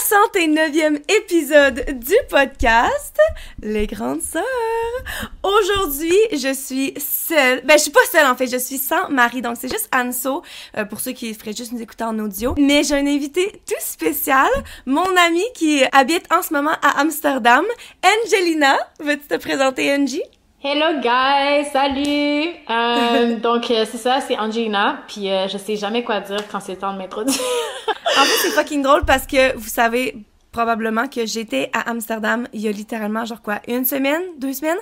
69e épisode du podcast Les Grandes Sœurs. Aujourd'hui, je suis seule. Ben, je suis pas seule en fait, je suis sans mari. Donc, c'est juste Anso, euh, pour ceux qui feraient juste nous écouter en audio. Mais j'ai un invité tout spécial, mon ami qui habite en ce moment à Amsterdam, Angelina. Veux-tu te présenter, Angie? Hello guys, salut. Euh, donc euh, c'est ça, c'est Angelina, puis euh, je sais jamais quoi dire quand c'est le temps de m'introduire. en fait, c'est fucking drôle parce que vous savez probablement que j'étais à Amsterdam il y a littéralement genre quoi, une semaine, deux semaines.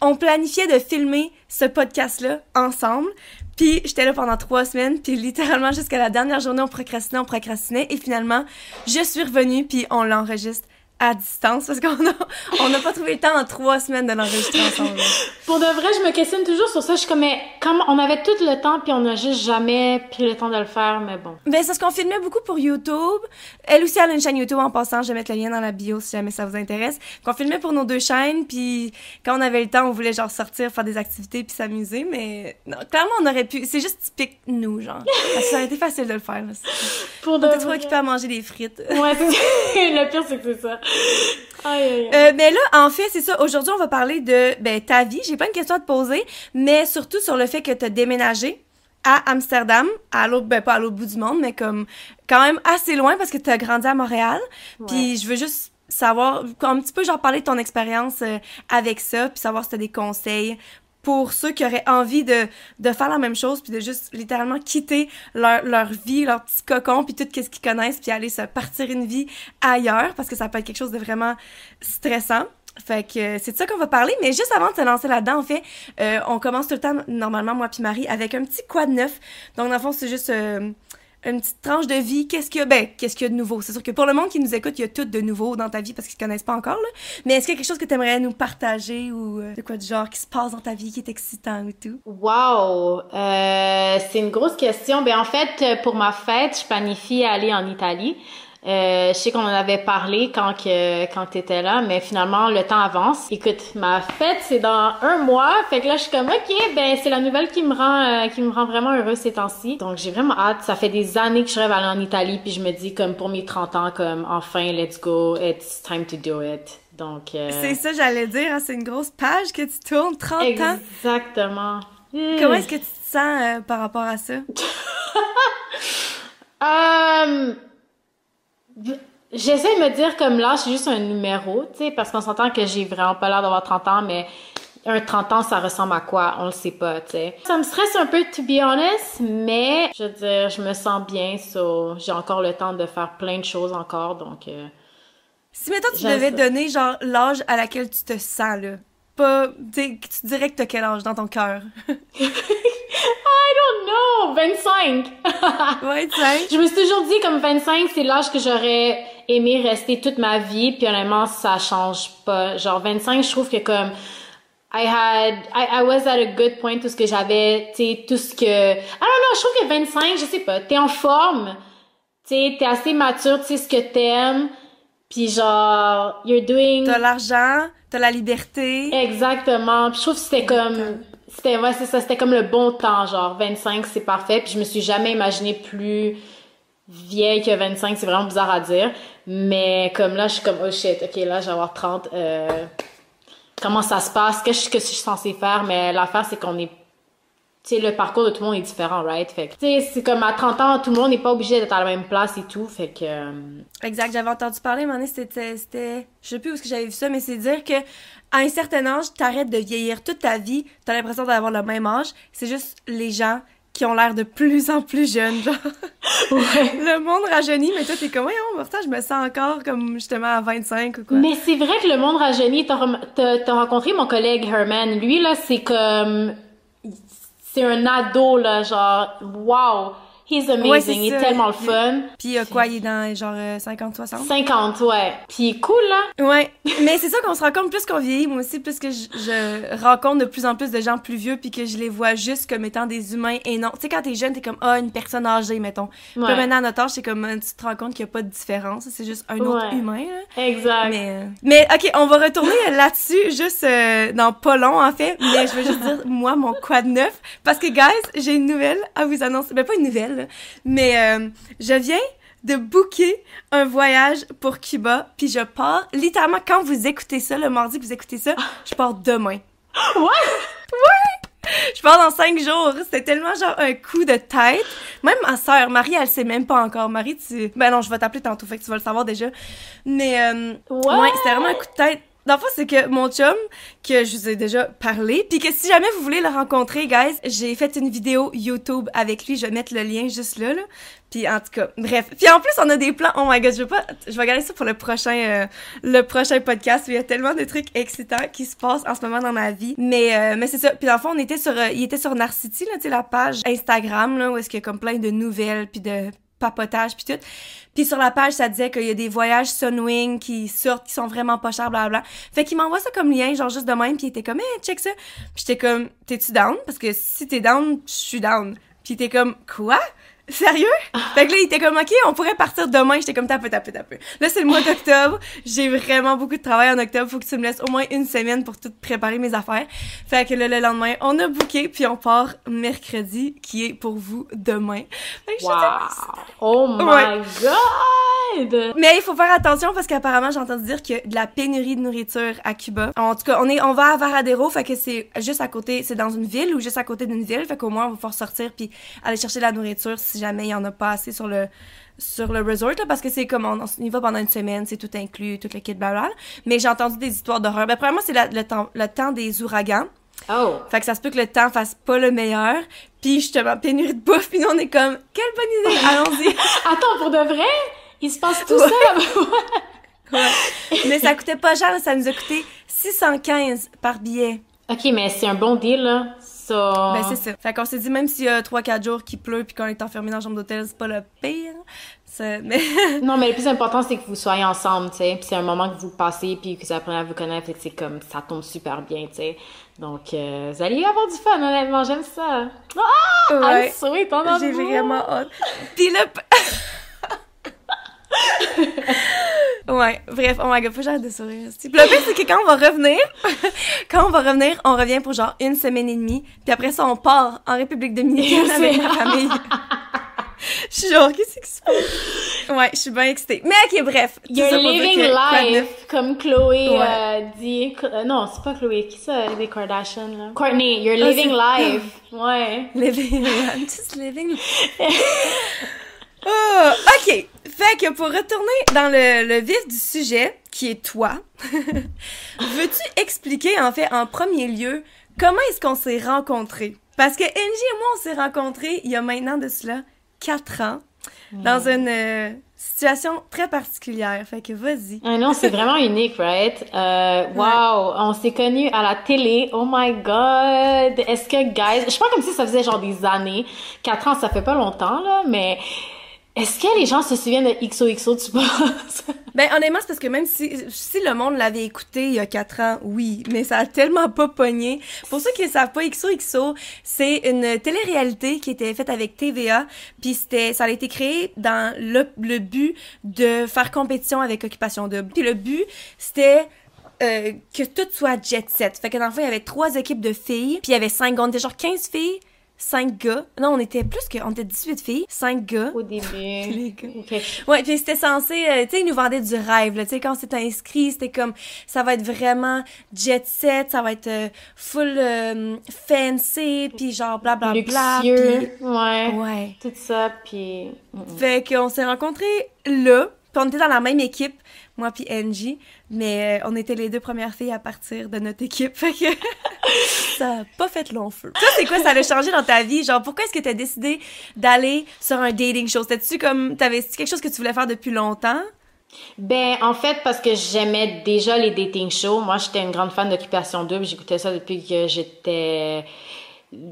On planifiait de filmer ce podcast-là ensemble. Puis j'étais là pendant trois semaines, puis littéralement jusqu'à la dernière journée, on procrastinait, on procrastinait, et finalement, je suis revenue, puis on l'enregistre à distance parce qu'on a, on n'a pas trouvé le temps en trois semaines de l'enregistrer ensemble. Pour de vrai, je me questionne toujours sur ça. Je suis comme, mais comme on avait tout le temps puis on n'a juste jamais pris le temps de le faire, mais bon. Ben, c'est ce qu'on filmait beaucoup pour YouTube. Elle aussi, elle a une chaîne YouTube en passant. Je vais mettre le lien dans la bio si jamais ça vous intéresse. Qu'on filmait pour nos deux chaînes puis quand on avait le temps, on voulait genre sortir, faire des activités puis s'amuser, mais non, clairement, on aurait pu. C'est juste typique nous, genre. ça aurait été facile de le faire. Là. Pour de on était trop occupés à manger des frites. Ouais, le pire, c'est que c'est ça. Euh, mais là, en fait, c'est ça. Aujourd'hui, on va parler de ben, ta vie. J'ai plein de questions à te poser, mais surtout sur le fait que tu as déménagé à Amsterdam, à l'autre, ben pas à l'autre bout du monde, mais comme quand même assez loin parce que tu as grandi à Montréal. Puis je veux juste savoir, un petit peu genre parler de ton expérience euh, avec ça, puis savoir si tu as des conseils pour ceux qui auraient envie de, de faire la même chose, puis de juste littéralement quitter leur, leur vie, leur petit cocon, puis tout ce qu'ils connaissent, puis aller se partir une vie ailleurs, parce que ça peut être quelque chose de vraiment stressant. Fait que euh, c'est de ça qu'on va parler, mais juste avant de se lancer là-dedans, en fait, euh, on commence tout le temps, normalement, moi puis Marie, avec un petit quoi de neuf. Donc, dans le fond, c'est juste... Euh, une petite tranche de vie, qu'est-ce qu'il y a, ben, qu'est-ce qu'il y a de nouveau? C'est sûr que pour le monde qui nous écoute, il y a tout de nouveau dans ta vie parce qu'ils te connaissent pas encore, là. Mais est-ce qu'il y a quelque chose que tu aimerais nous partager ou euh, de quoi du genre qui se passe dans ta vie qui est excitant ou tout? Wow! Euh, c'est une grosse question. Ben, en fait, pour ma fête, je planifie aller en Italie. Euh, je sais qu'on en avait parlé quand que quand t'étais là, mais finalement le temps avance. Écoute, ma fête c'est dans un mois, fait que là je suis comme ok, ben c'est la nouvelle qui me rend euh, qui me rend vraiment heureuse ces temps-ci. Donc j'ai vraiment hâte. Ça fait des années que je rêve d'aller en Italie, puis je me dis comme pour mes 30 ans, comme enfin let's go, it's time to do it. Donc euh, c'est ça j'allais dire, hein, c'est une grosse page que tu tournes, 30 ans. Exactement. Comment est-ce que tu te sens par rapport à ça? um, J'essaie de me dire comme là, c'est juste un numéro, tu sais, parce qu'on s'entend que j'ai vraiment pas l'air d'avoir 30 ans, mais un 30 ans, ça ressemble à quoi? On le sait pas, tu sais. Ça me stresse un peu, to be honest, mais je veux dire, je me sens bien, so j'ai encore le temps de faire plein de choses encore, donc... Euh, si maintenant tu devais donner, genre, l'âge à laquelle tu te sens, là, pas... Tu dirais que t'as quel âge dans ton cœur? I don't know! 25! 25? je me suis toujours dit comme 25, c'est l'âge que j'aurais aimé rester toute ma vie, puis honnêtement, ça change pas. Genre 25, je trouve que comme I had I, I was at a good point tout ce que j'avais, tu sais, tout ce que I don't know, je trouve que 25, je sais pas, t'es en forme, tu sais, t'es assez mature, tu sais ce que t'aimes, puis genre you're doing T'as l'argent, t'as la liberté. Exactement. Puis je trouve que c'était comme c'était ouais, c'est ça, c'était comme le bon temps genre 25, c'est parfait. Puis je me suis jamais imaginé plus vieille que 25, c'est vraiment bizarre à dire, mais comme là je suis comme oh shit, OK, là je vais avoir 30 euh, comment ça se passe? Qu'est-ce que je suis censée faire? Mais l'affaire c'est qu'on est sais, le parcours de tout le monde est différent, right? Fait que, tu sais, c'est comme à 30 ans, tout le monde n'est pas obligé d'être à la même place et tout, fait que... Euh, exact, j'avais entendu parler, à un moment c'était, c'était, je sais plus où est-ce que j'avais vu ça, mais c'est dire que à un certain âge, t'arrêtes de vieillir toute ta vie, t'as l'impression d'avoir le même âge, c'est juste les gens qui ont l'air de plus en plus jeunes, genre. Ouais. le monde rajeunit, mais toi, t'es comme, ouais, pourtant, je me sens encore comme justement à 25 ou quoi. Mais c'est vrai que le monde rajeunit, t'as, t'as rencontré mon collègue Herman. Lui, là, c'est comme, c'est un ado, là, genre, wow! He's amazing, il est tellement le fun. Puis euh, quoi, il est dans genre 50-60? Euh, 50, ouais. Puis cool, là. Ouais. Mais c'est ça qu'on se rend compte plus qu'on vieillit, moi aussi, plus que je, rencontre de plus en plus de gens plus vieux puis que je les vois juste comme étant des humains et non. Tu sais, quand t'es jeune, t'es comme, ah, une personne âgée, mettons. Ouais. Puis maintenant, à notre âge, c'est comme, tu te rends compte qu'il n'y a pas de différence. C'est juste un autre humain, là. Exact. Mais, euh, mais, ok, on va retourner là-dessus juste dans pas long, en fait. Mais je veux juste dire, moi, mon quoi de neuf. Parce que, guys, j'ai une nouvelle à vous annoncer. Ben, pas une nouvelle, mais euh, je viens de booker un voyage pour Cuba, puis je pars, littéralement, quand vous écoutez ça, le mardi que vous écoutez ça, je pars demain. Ouais! Ouais! Je pars dans cinq jours. C'était tellement genre un coup de tête. Même ma sœur, Marie, elle sait même pas encore. Marie, tu... Ben non, je vais t'appeler tantôt, fait que tu vas le savoir déjà. Mais, euh, ouais, c'était vraiment un coup de tête. Dans le fond, c'est que mon chum, que je vous ai déjà parlé, puis que si jamais vous voulez le rencontrer, guys, j'ai fait une vidéo YouTube avec lui. Je vais mettre le lien juste là, là. Puis en tout cas, bref. Puis en plus, on a des plans. Oh my god, je veux pas. Je vais garder ça pour le prochain, euh, le prochain podcast. Il y a tellement de trucs excitants qui se passent en ce moment dans ma vie. Mais, euh, mais c'est ça. Puis dans le fond, on était sur, euh, il était sur Narcity, là, tu sais, la page Instagram, là, où est-ce qu'il y a comme plein de nouvelles, puis de papotage puis tout. Puis sur la page, ça disait qu'il y a des voyages Sunwing qui sortent, qui sont vraiment pas chers, blablabla. Fait qu'il m'envoie ça comme lien, genre juste de même, puis il était comme, hey, check ça. Puis j'étais comme, t'es-tu down? Parce que si t'es down, je suis down. Puis était comme, quoi? Sérieux? Fait que là, il était comme, OK, on pourrait partir demain. J'étais comme, tape, tape, tape. Là, c'est le mois d'octobre. J'ai vraiment beaucoup de travail en octobre. Faut que tu me laisses au moins une semaine pour tout préparer mes affaires. Fait que là, le lendemain, on a booké, puis on part mercredi, qui est pour vous demain. Fait que Wow! Oh my Ouais. god! Mais il faut faire attention parce qu'apparemment j'ai entendu dire qu'il y a de la pénurie de nourriture à Cuba. En tout cas, on est on va à Varadero, fait que c'est juste à côté, c'est dans une ville ou juste à côté d'une ville, fait qu'au moins on va pouvoir sortir puis aller chercher de la nourriture si jamais il y en a pas assez sur le sur le resort là, parce que c'est comme on, on y va pendant une semaine, c'est tout inclus, tout le kit blabla. Mais j'ai entendu des histoires d'horreur. Ben premièrement c'est le temps le temps des ouragans. Oh! Fait que ça se peut que le temps fasse pas le meilleur. Puis justement pénurie de bouffe, puis nous on est comme quelle bonne idée, allons-y. Attends, pour de vrai? Il se passe tout Ouais. ça? Ouais. Mais ça coûtait pas cher, ça nous a coûté 615 par billet. ok, mais c'est un bon deal, là. Ça... Ben c'est ça. Fait qu'on s'est dit même s'il y a 3-4 jours qui pleut puis qu'on est enfermé dans la chambre d'hôtel, c'est pas le pire. Mais Non, mais le plus important, c'est que vous soyez ensemble, tu sais. Puis c'est un moment que vous passez, puis que vous apprenez à vous connaître, c'est comme, ça tombe super bien, tu sais. Donc, euh, vous allez avoir du fun, honnêtement, j'aime ça. Ah! ouais, I'm sweet, on en j'ai vraiment hâte. Puis là... ouais, bref, oh my god, faut que j'arrête de sourire. Le pire, c'est que quand on va revenir, quand on va revenir, on revient pour genre une semaine et demie, puis après ça, on part en République Dominicaine avec ma famille. Je suis genre, qu'est-ce qui se passe? Ouais, je suis bien excitée. Mais ok, bref. You're living life, comme Chloé Ouais. euh, dit. euh, non, c'est pas Chloé, qui ça, les Kardashian, là? Courtney, you're Ah, living c'est- life. Ouais. Living, I'm just living. Oh, ok. Fait que pour retourner dans le, le vif du sujet, qui est toi, veux-tu expliquer en fait en premier lieu comment est-ce qu'on s'est rencontrés? Parce que Angie et moi, on s'est rencontrés il y a maintenant de cela quatre ans dans une euh, situation très particulière. Fait que vas-y. Ah non, c'est vraiment unique, right? Euh, wow, on s'est connus à la télé. Oh my god. Est-ce que, guys, je pas comme si ça faisait genre des années. Quatre ans, ça fait pas longtemps, là, mais est-ce que les gens se souviennent de XOXO, tu penses? Ben honnêtement, c'est parce que même si, si le monde l'avait écouté il y a quatre ans, oui, mais ça a tellement pas pogné. Pour ceux qui ne savent pas, XOXO, c'est une télé-réalité qui était faite avec TVA, puis c'était, ça a été créé dans le, le but de faire compétition avec Occupation Double. Puis le but, c'était euh, que tout soit jet set. Fait que dans le fond, il y avait trois équipes de filles, puis il y avait cinq. On était genre 15 filles, 5 gars. Non, on était plus que, on était 18 filles, 5 gars. Au début. Les gars. Ouais, puis c'était censé, euh, tu sais, ils nous vendaient du rêve, là, tu sais, quand c'était inscrit, c'était comme, ça va être vraiment jet set, ça va être euh, full euh, fancy, puis genre blablabla. Luxueux. puis- Ouais. Ouais. Tout ça, puis... Fait qu'on s'est rencontrés là, on était dans la même équipe, moi puis Angie, mais euh, on était les deux premières filles à partir de notre équipe, ça a pas fait long feu. Toi, c'est quoi ça a changé dans ta vie? Genre, pourquoi est-ce que t'as décidé d'aller sur un dating show? C'était-tu comme, t'avais quelque chose que tu voulais faire depuis longtemps? Ben, en fait, parce que j'aimais déjà les dating shows. Moi, j'étais une grande fan d'Occupation Double. J'écoutais ça depuis que j'étais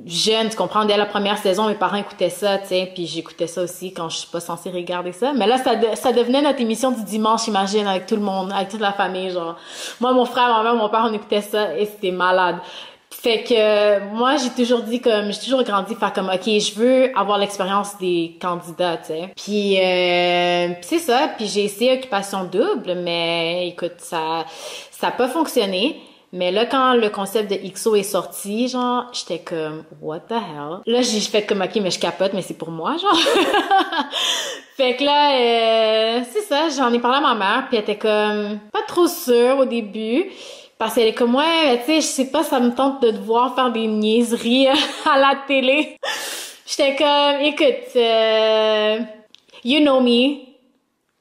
jeune. Tu comprends? Dès la première saison, mes parents écoutaient ça, tu sais. Puis j'écoutais ça aussi quand je suis pas censée regarder ça. Mais là, ça, ça devenait notre émission du dimanche, imagine, avec tout le monde, avec toute la famille, genre. Moi, mon frère, ma mère, mon père, on écoutait ça et c'était malade. Fait que moi j'ai toujours dit comme j'ai toujours grandi faire comme ok je veux avoir l'expérience des candidats tu sais puis euh, c'est ça puis j'ai essayé occupation double mais écoute ça ça a pas Mais là, quand le concept de XO est sorti, genre, j'étais comme, what the hell? Là, j'ai fait comme, ok, mais je capote, mais c'est pour moi, genre. fait que là, euh, c'est ça, j'en ai parlé à ma mère, puis elle était comme, pas trop sûre au début. Parce qu'elle est comme, ouais, tu sais, je sais pas, ça me tente de te voir faire des niaiseries à la télé. J'étais comme, écoute, euh, you know me,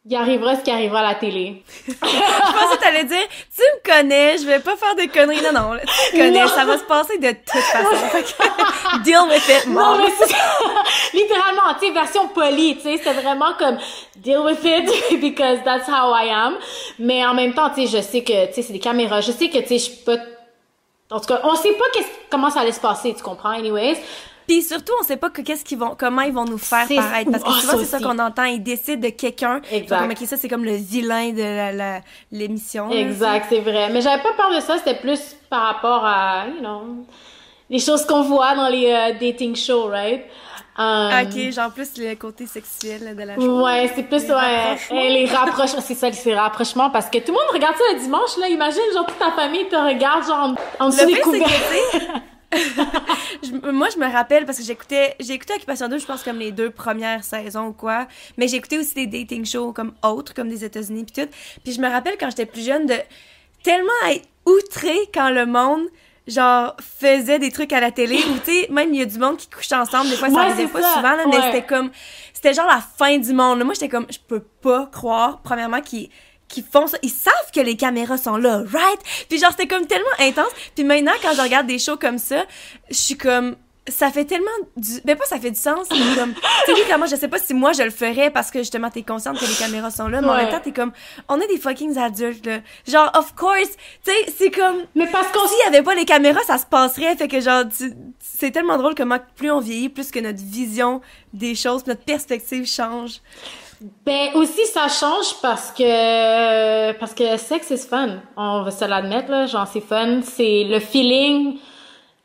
il arrivera ce qui arrivera à la télé. je pensais que t'allais dire, tu me connais, je vais pas faire de conneries. Non, non, tu me connais, ça va se passer de toute façon. Deal with it, mom. Non, mais c'est littéralement, tu sais, version polie, tu sais, c'était vraiment comme deal with it because that's how I am. Mais en même temps, tu sais, je sais que, tu sais, c'est des caméras. Je sais que, tu sais, je peux en tout cas, on sait pas comment ça allait se passer, tu comprends, anyways. Puis surtout, on sait pas que qu'est-ce qu'ils vont, comment ils vont nous faire paraître. Parce que oh, souvent, c'est ça qu'on entend. Ils décident de quelqu'un. Exact. Ça, c'est comme le vilain de l'émission. exact, c'est vrai. Mais j'avais pas peur de ça. C'était plus par rapport à, you know, les choses qu'on voit dans les euh, dating shows, right? Um, ok, genre plus le côté sexuel de la chose. Ouais, c'est plus, les ouais, rapprochements. les rapprochements, c'est ça, les rapprochements, parce que tout le monde regarde ça le dimanche, là, imagine, genre, toute ta famille te regarde, genre, en dessous des couverts. moi, je me rappelle parce que j'écoutais, j'ai écouté Occupation 2, je pense, comme les deux premières saisons ou quoi. Mais écouté aussi des dating shows comme autres, comme des États-Unis puis tout. Puis je me rappelle quand j'étais plus jeune de tellement être outré quand le monde genre faisait des trucs à la télé ou tu sais même il y a du monde qui couchait ensemble des fois ça arrivait pas souvent là, mais c'était comme c'était genre la fin du monde moi j'étais comme je peux pas croire premièrement qu'ils qui font ça, ils savent que les caméras sont là, right? Puis genre, c'était comme tellement intense. Puis maintenant, quand je regarde des shows comme ça, je suis comme, ça fait tellement du mais pas ça fait du sens mais comme tu sais comment je sais pas si moi je le ferais parce que justement t'es consciente que les caméras sont là mais en même temps t'es comme on est des fucking adultes là. Genre of course tu sais c'est comme mais parce qu'on s'il y avait pas les caméras ça se passerait. Fait que genre c'est tellement drôle comment plus on vieillit plus que notre vision des choses notre perspective change ben aussi ça change parce que parce que sexe c'est fun. On va se l'admettre là, genre c'est fun, c'est le feeling,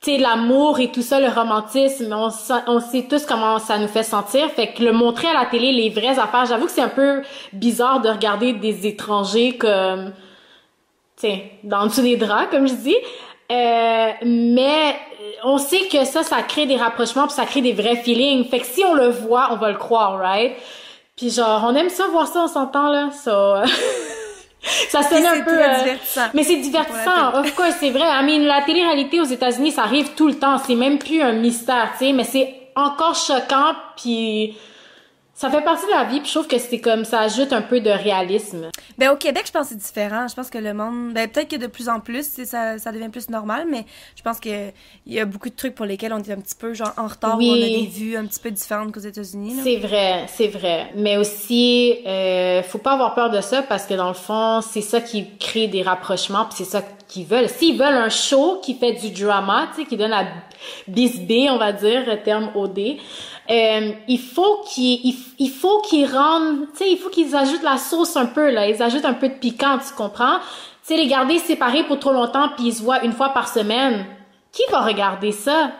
tu l'amour et tout ça, le romantisme, on, on sait tous comment ça nous fait sentir. Fait que le montrer à la télé les vraies affaires, j'avoue que c'est un peu bizarre de regarder des étrangers comme tu sais dans dessous des draps comme je dis. Euh, mais on sait que ça, ça crée des rapprochements, puis ça crée des vrais feelings. Fait que si on le voit, on va le croire, right? Puis genre, on aime ça voir ça, on s'entend là. Ça, ça sonne un peu. Euh... Mais c'est divertissant. Of course, c'est vrai. I mean, la télé-réalité aux États-Unis, ça arrive tout le temps. C'est même plus un mystère, tu sais. Mais c'est encore choquant. Puis ça fait partie de la vie, puis je trouve que c'est comme ça ajoute un peu de réalisme. Ben au Québec, je pense que c'est différent. Je pense que le monde, ben peut-être que de plus en plus, ça, ça devient plus normal, mais je pense que il y a beaucoup de trucs pour lesquels on est un petit peu genre en retard, oui. on a des vues un petit peu différentes qu'aux États-Unis. C'est vrai, c'est vrai. Mais aussi, euh, faut pas avoir peur de ça parce que dans le fond, c'est ça qui crée des rapprochements, puis c'est ça qu'ils veulent. S'ils veulent un show qui fait du drama, tu sais, qui donne la bisbée, on va dire, terme OD. Euh, il faut qu'ils il, faut qu'ils rendent, tu sais, il faut qu'ils ajoutent la sauce un peu là, ils ajoutent un peu de piquant, tu comprends? Tu sais, les garder séparés pour trop longtemps puis ils se voient une fois par semaine. Qui va regarder ça?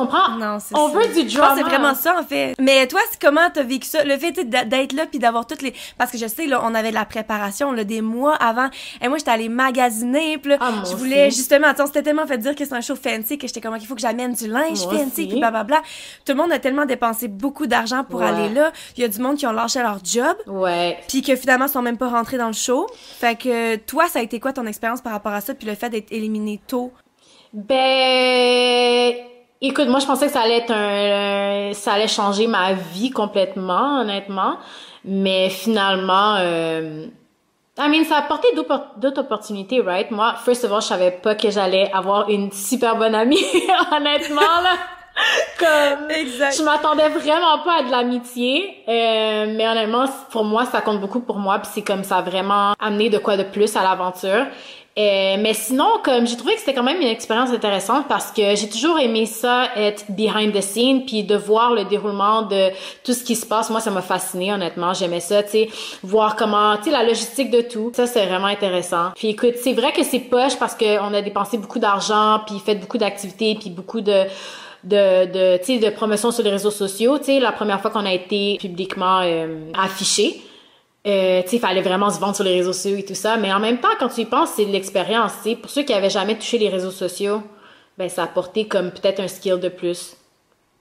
Comprends? Non, c'est On veut du drama. c'est vraiment ça, en fait. Mais toi, comment t'as vécu ça? Le fait d'être là puis d'avoir toutes les... Parce que je sais, là, on avait de la préparation, là, des mois avant. Et moi, j'étais allée magasiner puis là, ah, je voulais, justement, attends, c'était tellement fait dire que c'est un show fancy que j'étais comme, il faut que j'amène du linge fancy puis blablabla. Tout le monde a tellement dépensé beaucoup d'argent pour aller là. Il y a du monde qui ont lâché leur job. Ouais. Puis que finalement, sont même pas rentrés dans le show. Fait que toi, ça a été quoi ton expérience par rapport à ça puis le fait d'être éliminé tôt? Ben Écoute, moi je pensais que ça allait être un, ça allait changer ma vie complètement, honnêtement, mais finalement, euh, I mean, ça a apporté d'autres opportunités, right? Moi, first of all, je savais pas que j'allais avoir une super bonne amie, honnêtement là. Comme, exact. je m'attendais vraiment pas à de l'amitié, euh, mais honnêtement, pour moi, ça compte beaucoup pour moi, puis c'est comme ça a vraiment amené de quoi de plus à l'aventure. Euh, mais sinon, comme j'ai trouvé que c'était quand même une expérience intéressante parce que j'ai toujours aimé ça, être behind the scene, puis de voir le déroulement de tout ce qui se passe. Moi, ça m'a fasciné, honnêtement. J'aimais ça, tu sais, voir comment, tu sais, la logistique de tout. Ça, c'est vraiment intéressant. Puis écoute, c'est vrai que c'est poche parce qu'on a dépensé beaucoup d'argent, puis fait beaucoup d'activités, puis beaucoup de de de de promotion sur les réseaux sociaux tu sais la première fois qu'on a été publiquement euh, affiché Euh, il fallait vraiment se vendre sur les réseaux sociaux et tout ça. Mais en même temps, quand tu y penses, c'est de l'expérience. Tu pour ceux qui avaient jamais touché les réseaux sociaux, ben ça a apporté comme peut-être un skill de plus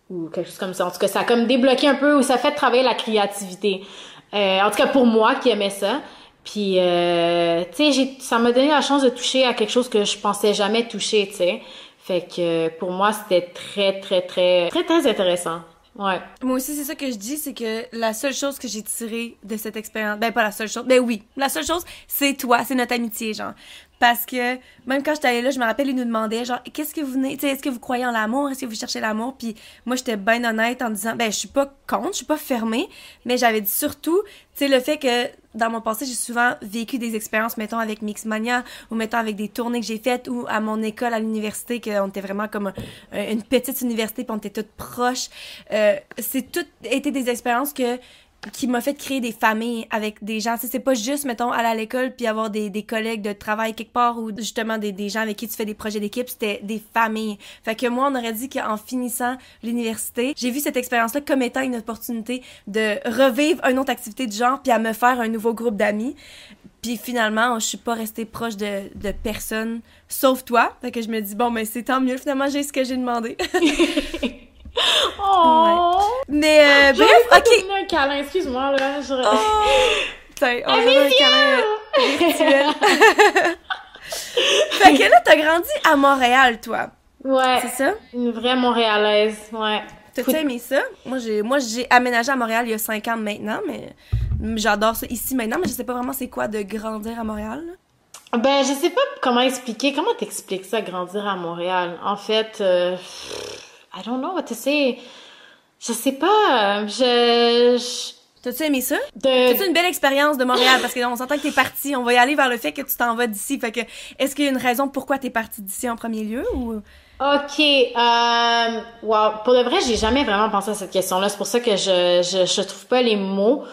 ou quelque chose comme ça. En tout cas, ça a comme débloqué un peu ou ça fait travailler la créativité. Euh, en tout cas, pour moi qui aimais ça. Puis, euh, tu sais, ça m'a donné la chance de toucher à quelque chose que je pensais jamais toucher, tu sais. Fait que pour moi, c'était très, très, très, très, très intéressant. Ouais. Moi aussi, c'est ça que je dis, c'est que la seule chose que j'ai tirée de cette expérience, ben pas la seule chose, ben oui, la seule chose, c'est toi, c'est notre amitié, genre. Parce que même quand j'étais allée là, je me rappelle, ils nous demandaient genre qu'est-ce que vous venez, est-ce que vous croyez en l'amour, est-ce que vous cherchez l'amour, puis moi j'étais bien honnête en disant ben je suis pas contre, je suis pas fermée, mais j'avais dit surtout, tu sais le fait que dans mon passé, j'ai souvent vécu des expériences mettons avec Mixmania ou mettons avec des tournées que j'ai faites ou à mon école à l'université qu'on était vraiment comme une petite université puis on était toutes proches. Euh, c'est tout été des expériences que qui m'a fait créer des familles avec des gens. C'est pas juste, mettons, aller à l'école puis avoir des, des collègues de travail quelque part ou justement des, des gens avec qui tu fais des projets d'équipe, c'était des familles. Fait que moi, on aurait dit qu'en finissant l'université, j'ai vu cette expérience-là comme étant une opportunité de revivre une autre activité du genre puis à me faire un nouveau groupe d'amis. Puis finalement, je suis pas restée proche de, de personne, sauf toi. Fait que je me dis, bon, mais c'est tant mieux, finalement, j'ai ce que j'ai demandé. Oh! Mais euh, bref, ok. un câlin, excuse-moi là. Je... Oh! Tiens, on va un câlin euh, virtuel. fait que là, t'as grandi à Montréal, toi. Ouais. C'est ça? Une vraie Montréalaise, ouais. T'as-tu aimé ça? Moi, j'ai, moi, j'ai aménagé à Montréal il y a cinq ans maintenant, mais j'adore ça ici maintenant, mais je sais pas vraiment c'est quoi de grandir à Montréal. Ben, je sais pas comment expliquer. Comment t'expliques ça, grandir à Montréal? En fait, euh, I don't know what to say. Je sais pas. Je. T'as-tu aimé ça? De... T'as-tu une belle expérience de Montréal? Parce qu'on s'entend que t'es parti. On va y aller vers le fait que tu t'en vas d'ici. Fait que, est-ce qu'il y a une raison pourquoi t'es parti d'ici en premier lieu ou? OK. Euh, wow. Pour le vrai, j'ai jamais vraiment pensé à cette question-là. C'est pour ça que je, je, je trouve pas les mots.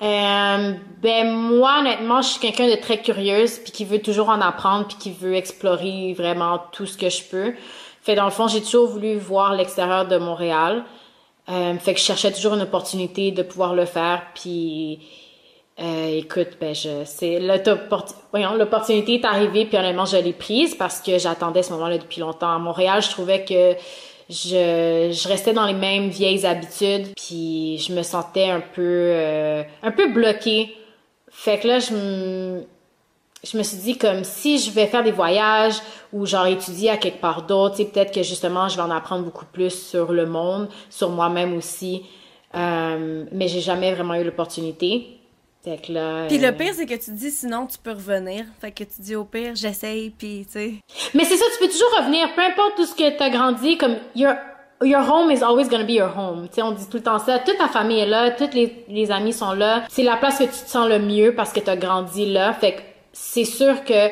Euh, ben moi honnêtement je suis quelqu'un de très curieuse puis qui veut toujours en apprendre puis qui veut explorer vraiment tout ce que je peux fait dans le fond, j'ai toujours voulu voir l'extérieur de Montréal. Euh, fait que je cherchais toujours une opportunité de pouvoir le faire. Puis, euh, écoute, ben je, c'est l'opportunité est arrivée. Puis honnêtement, je l'ai prise parce que j'attendais ce moment-là depuis longtemps. À Montréal, je trouvais que je, restais dans les mêmes vieilles habitudes. Puis je me sentais un peu, euh, un peu bloquée. Fait que là, je je me suis dit comme si je vais faire des voyages ou genre étudier à quelque part d'autre, peut-être que justement je vais en apprendre beaucoup plus sur le monde, sur moi-même aussi. Euh, mais j'ai jamais vraiment eu l'opportunité. Fait que là, puis le euh, pire c'est que tu dis sinon tu peux revenir. Fait que tu dis au pire j'essaye puis tu sais. Mais c'est ça, tu peux toujours revenir, peu importe tout ce que tu as grandi, comme your Your home is always gonna be your home. Tu sais, on dit tout le temps ça. Toute ta famille est là, tous les, les amis sont là. C'est la place que tu te sens le mieux parce que tu as grandi là. Fait que c'est sûr que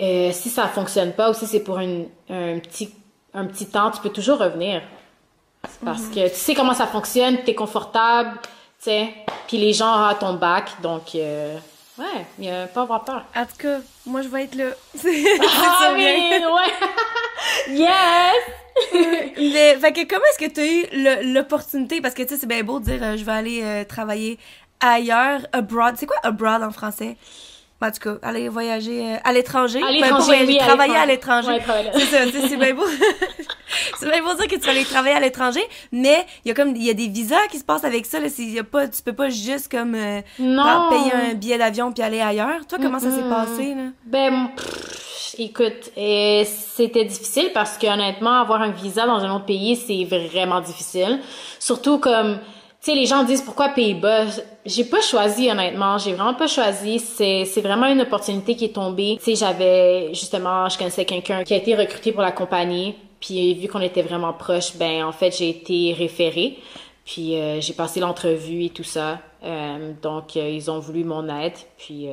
euh, si ça fonctionne pas ou si c'est pour un, petit, un petit temps, tu peux toujours revenir. Parce mhm. que tu sais comment ça fonctionne, tu es confortable, tu sais, puis les gens ont ton bac, donc euh, ouais, il a pas avoir peur. En tout cas, moi je vais être là. ah oui, ouais. yes! Mais, fait que comment est-ce que tu as eu l'opportunité, parce que tu sais, c'est bien beau de dire euh, je vais aller travailler ailleurs, abroad. C'est quoi abroad en français? En tout cas, aller voyager euh, à l'étranger. À l'étranger, oui, travailler à l'étranger. c'est ça, c'est bien beau. c'est bien beau dire que tu vas aller travailler à l'étranger, mais il y a comme il y a des visas qui se passent avec ça là, y a pas tu peux pas juste comme euh, payer un billet d'avion puis aller ailleurs. Toi comment ça s'est passé là? Ben écoute, euh, c'était difficile parce que honnêtement avoir un visa dans un autre pays, c'est vraiment difficile. Surtout comme les gens disent pourquoi Pays-Bas? J'ai pas choisi, honnêtement. J'ai vraiment pas choisi. C'est, c'est vraiment une opportunité qui est tombée. Tu sais, j'avais, justement, je connaissais quelqu'un qui a été recruté pour la compagnie. Puis, vu qu'on était vraiment proches, ben, en fait, j'ai été référée. Puis, euh, j'ai passé l'entrevue et tout ça. Euh, donc, euh, ils ont voulu mon aide. Puis,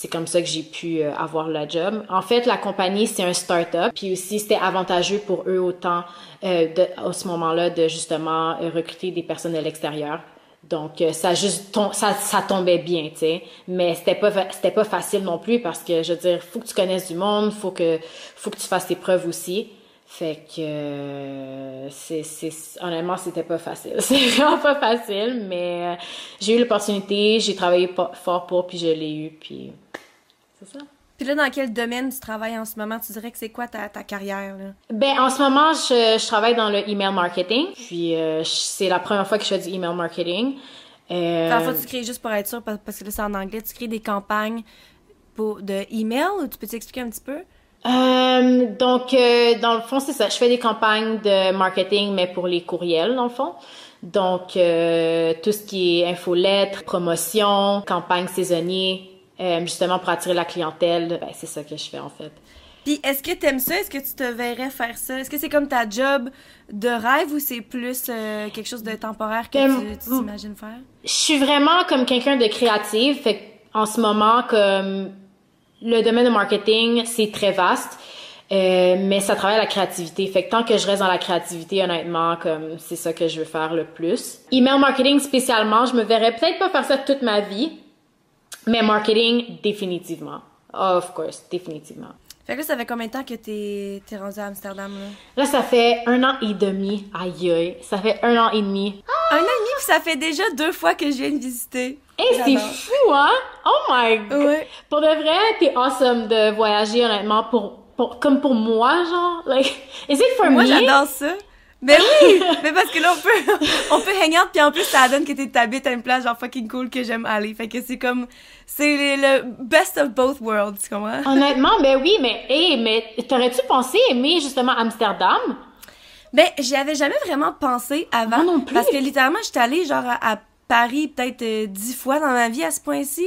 c'est comme ça que j'ai pu euh, avoir le job. En fait, la compagnie, c'est un start-up. Puis aussi, c'était avantageux pour eux autant euh, de, à ce moment-là de justement euh, recruter des personnes de l'extérieur. Donc ça juste ça, ça tombait bien, tu sais. Mais c'était pas c'était pas facile non plus parce que je veux dire, faut que tu connaisses du monde, faut que faut que tu fasses tes preuves aussi. Fait que euh, c'est, c'est honnêtement c'était pas facile. C'est vraiment pas facile, mais euh, j'ai eu l'opportunité, j'ai travaillé fort pour, puis je l'ai eu, puis c'est ça. Puis là, dans quel domaine tu travailles en ce moment? Tu dirais que c'est quoi ta, ta carrière? Là? Ben, en ce moment, je, je travaille dans le email marketing. Puis, euh, c'est la première fois que je fais du email marketing. Euh... Parfois, tu crées juste pour être sûr, parce que là, c'est en anglais, tu crées des campagnes pour, de email ou tu peux t'expliquer un petit peu? Euh, donc, euh, dans le fond, c'est ça. Je fais des campagnes de marketing, mais pour les courriels, dans le fond. Donc, euh, tout ce qui est infolettre, promotion, campagne saisonnier, euh, justement pour attirer la clientèle, ben, c'est ça que je fais en fait. Puis est-ce que t'aimes ça? Est-ce que tu te verrais faire ça? Est-ce que c'est comme ta job de rêve ou c'est plus euh, quelque chose de temporaire que ben, tu t'imagines faire? Je suis vraiment comme quelqu'un de créatif. Fait en ce moment, comme le domaine de marketing, c'est très vaste. Euh, mais ça travaille la créativité. Fait que tant que je reste dans la créativité, honnêtement, comme c'est ça que je veux faire le plus. Email marketing spécialement, je me verrais peut-être pas faire ça toute ma vie, mais marketing, définitivement. Of course, définitivement. Fait que là, ça fait combien de temps que t'es es rendu à Amsterdam, là? Là, ça fait un an et demi. Aïe, aïe. Ça fait un an et demi. Un an et demi, puis ça fait déjà deux fois que je viens de visiter. Eh, c'est fou, hein? Oh my god! Ouais. Pour de vrai, t'es awesome de voyager, honnêtement, pour, pour, comme pour moi, genre. Like, is it for moi, me? Moi, j'adore ça. Ben oui! mais parce que là, on peut, on peut hang out, puis en plus, ça donne que t'habites à une place genre fucking cool que j'aime aller. Fait que c'est comme, c'est le best of both worlds, tu comprends? Honnêtement, ben oui, mais, hey, mais t'aurais-tu pensé aimer justement Amsterdam? Ben, j'y avais jamais vraiment pensé avant. non plus. Parce que littéralement, j'étais allée genre à, Paris peut-être euh, dix fois dans ma vie à ce point-ci.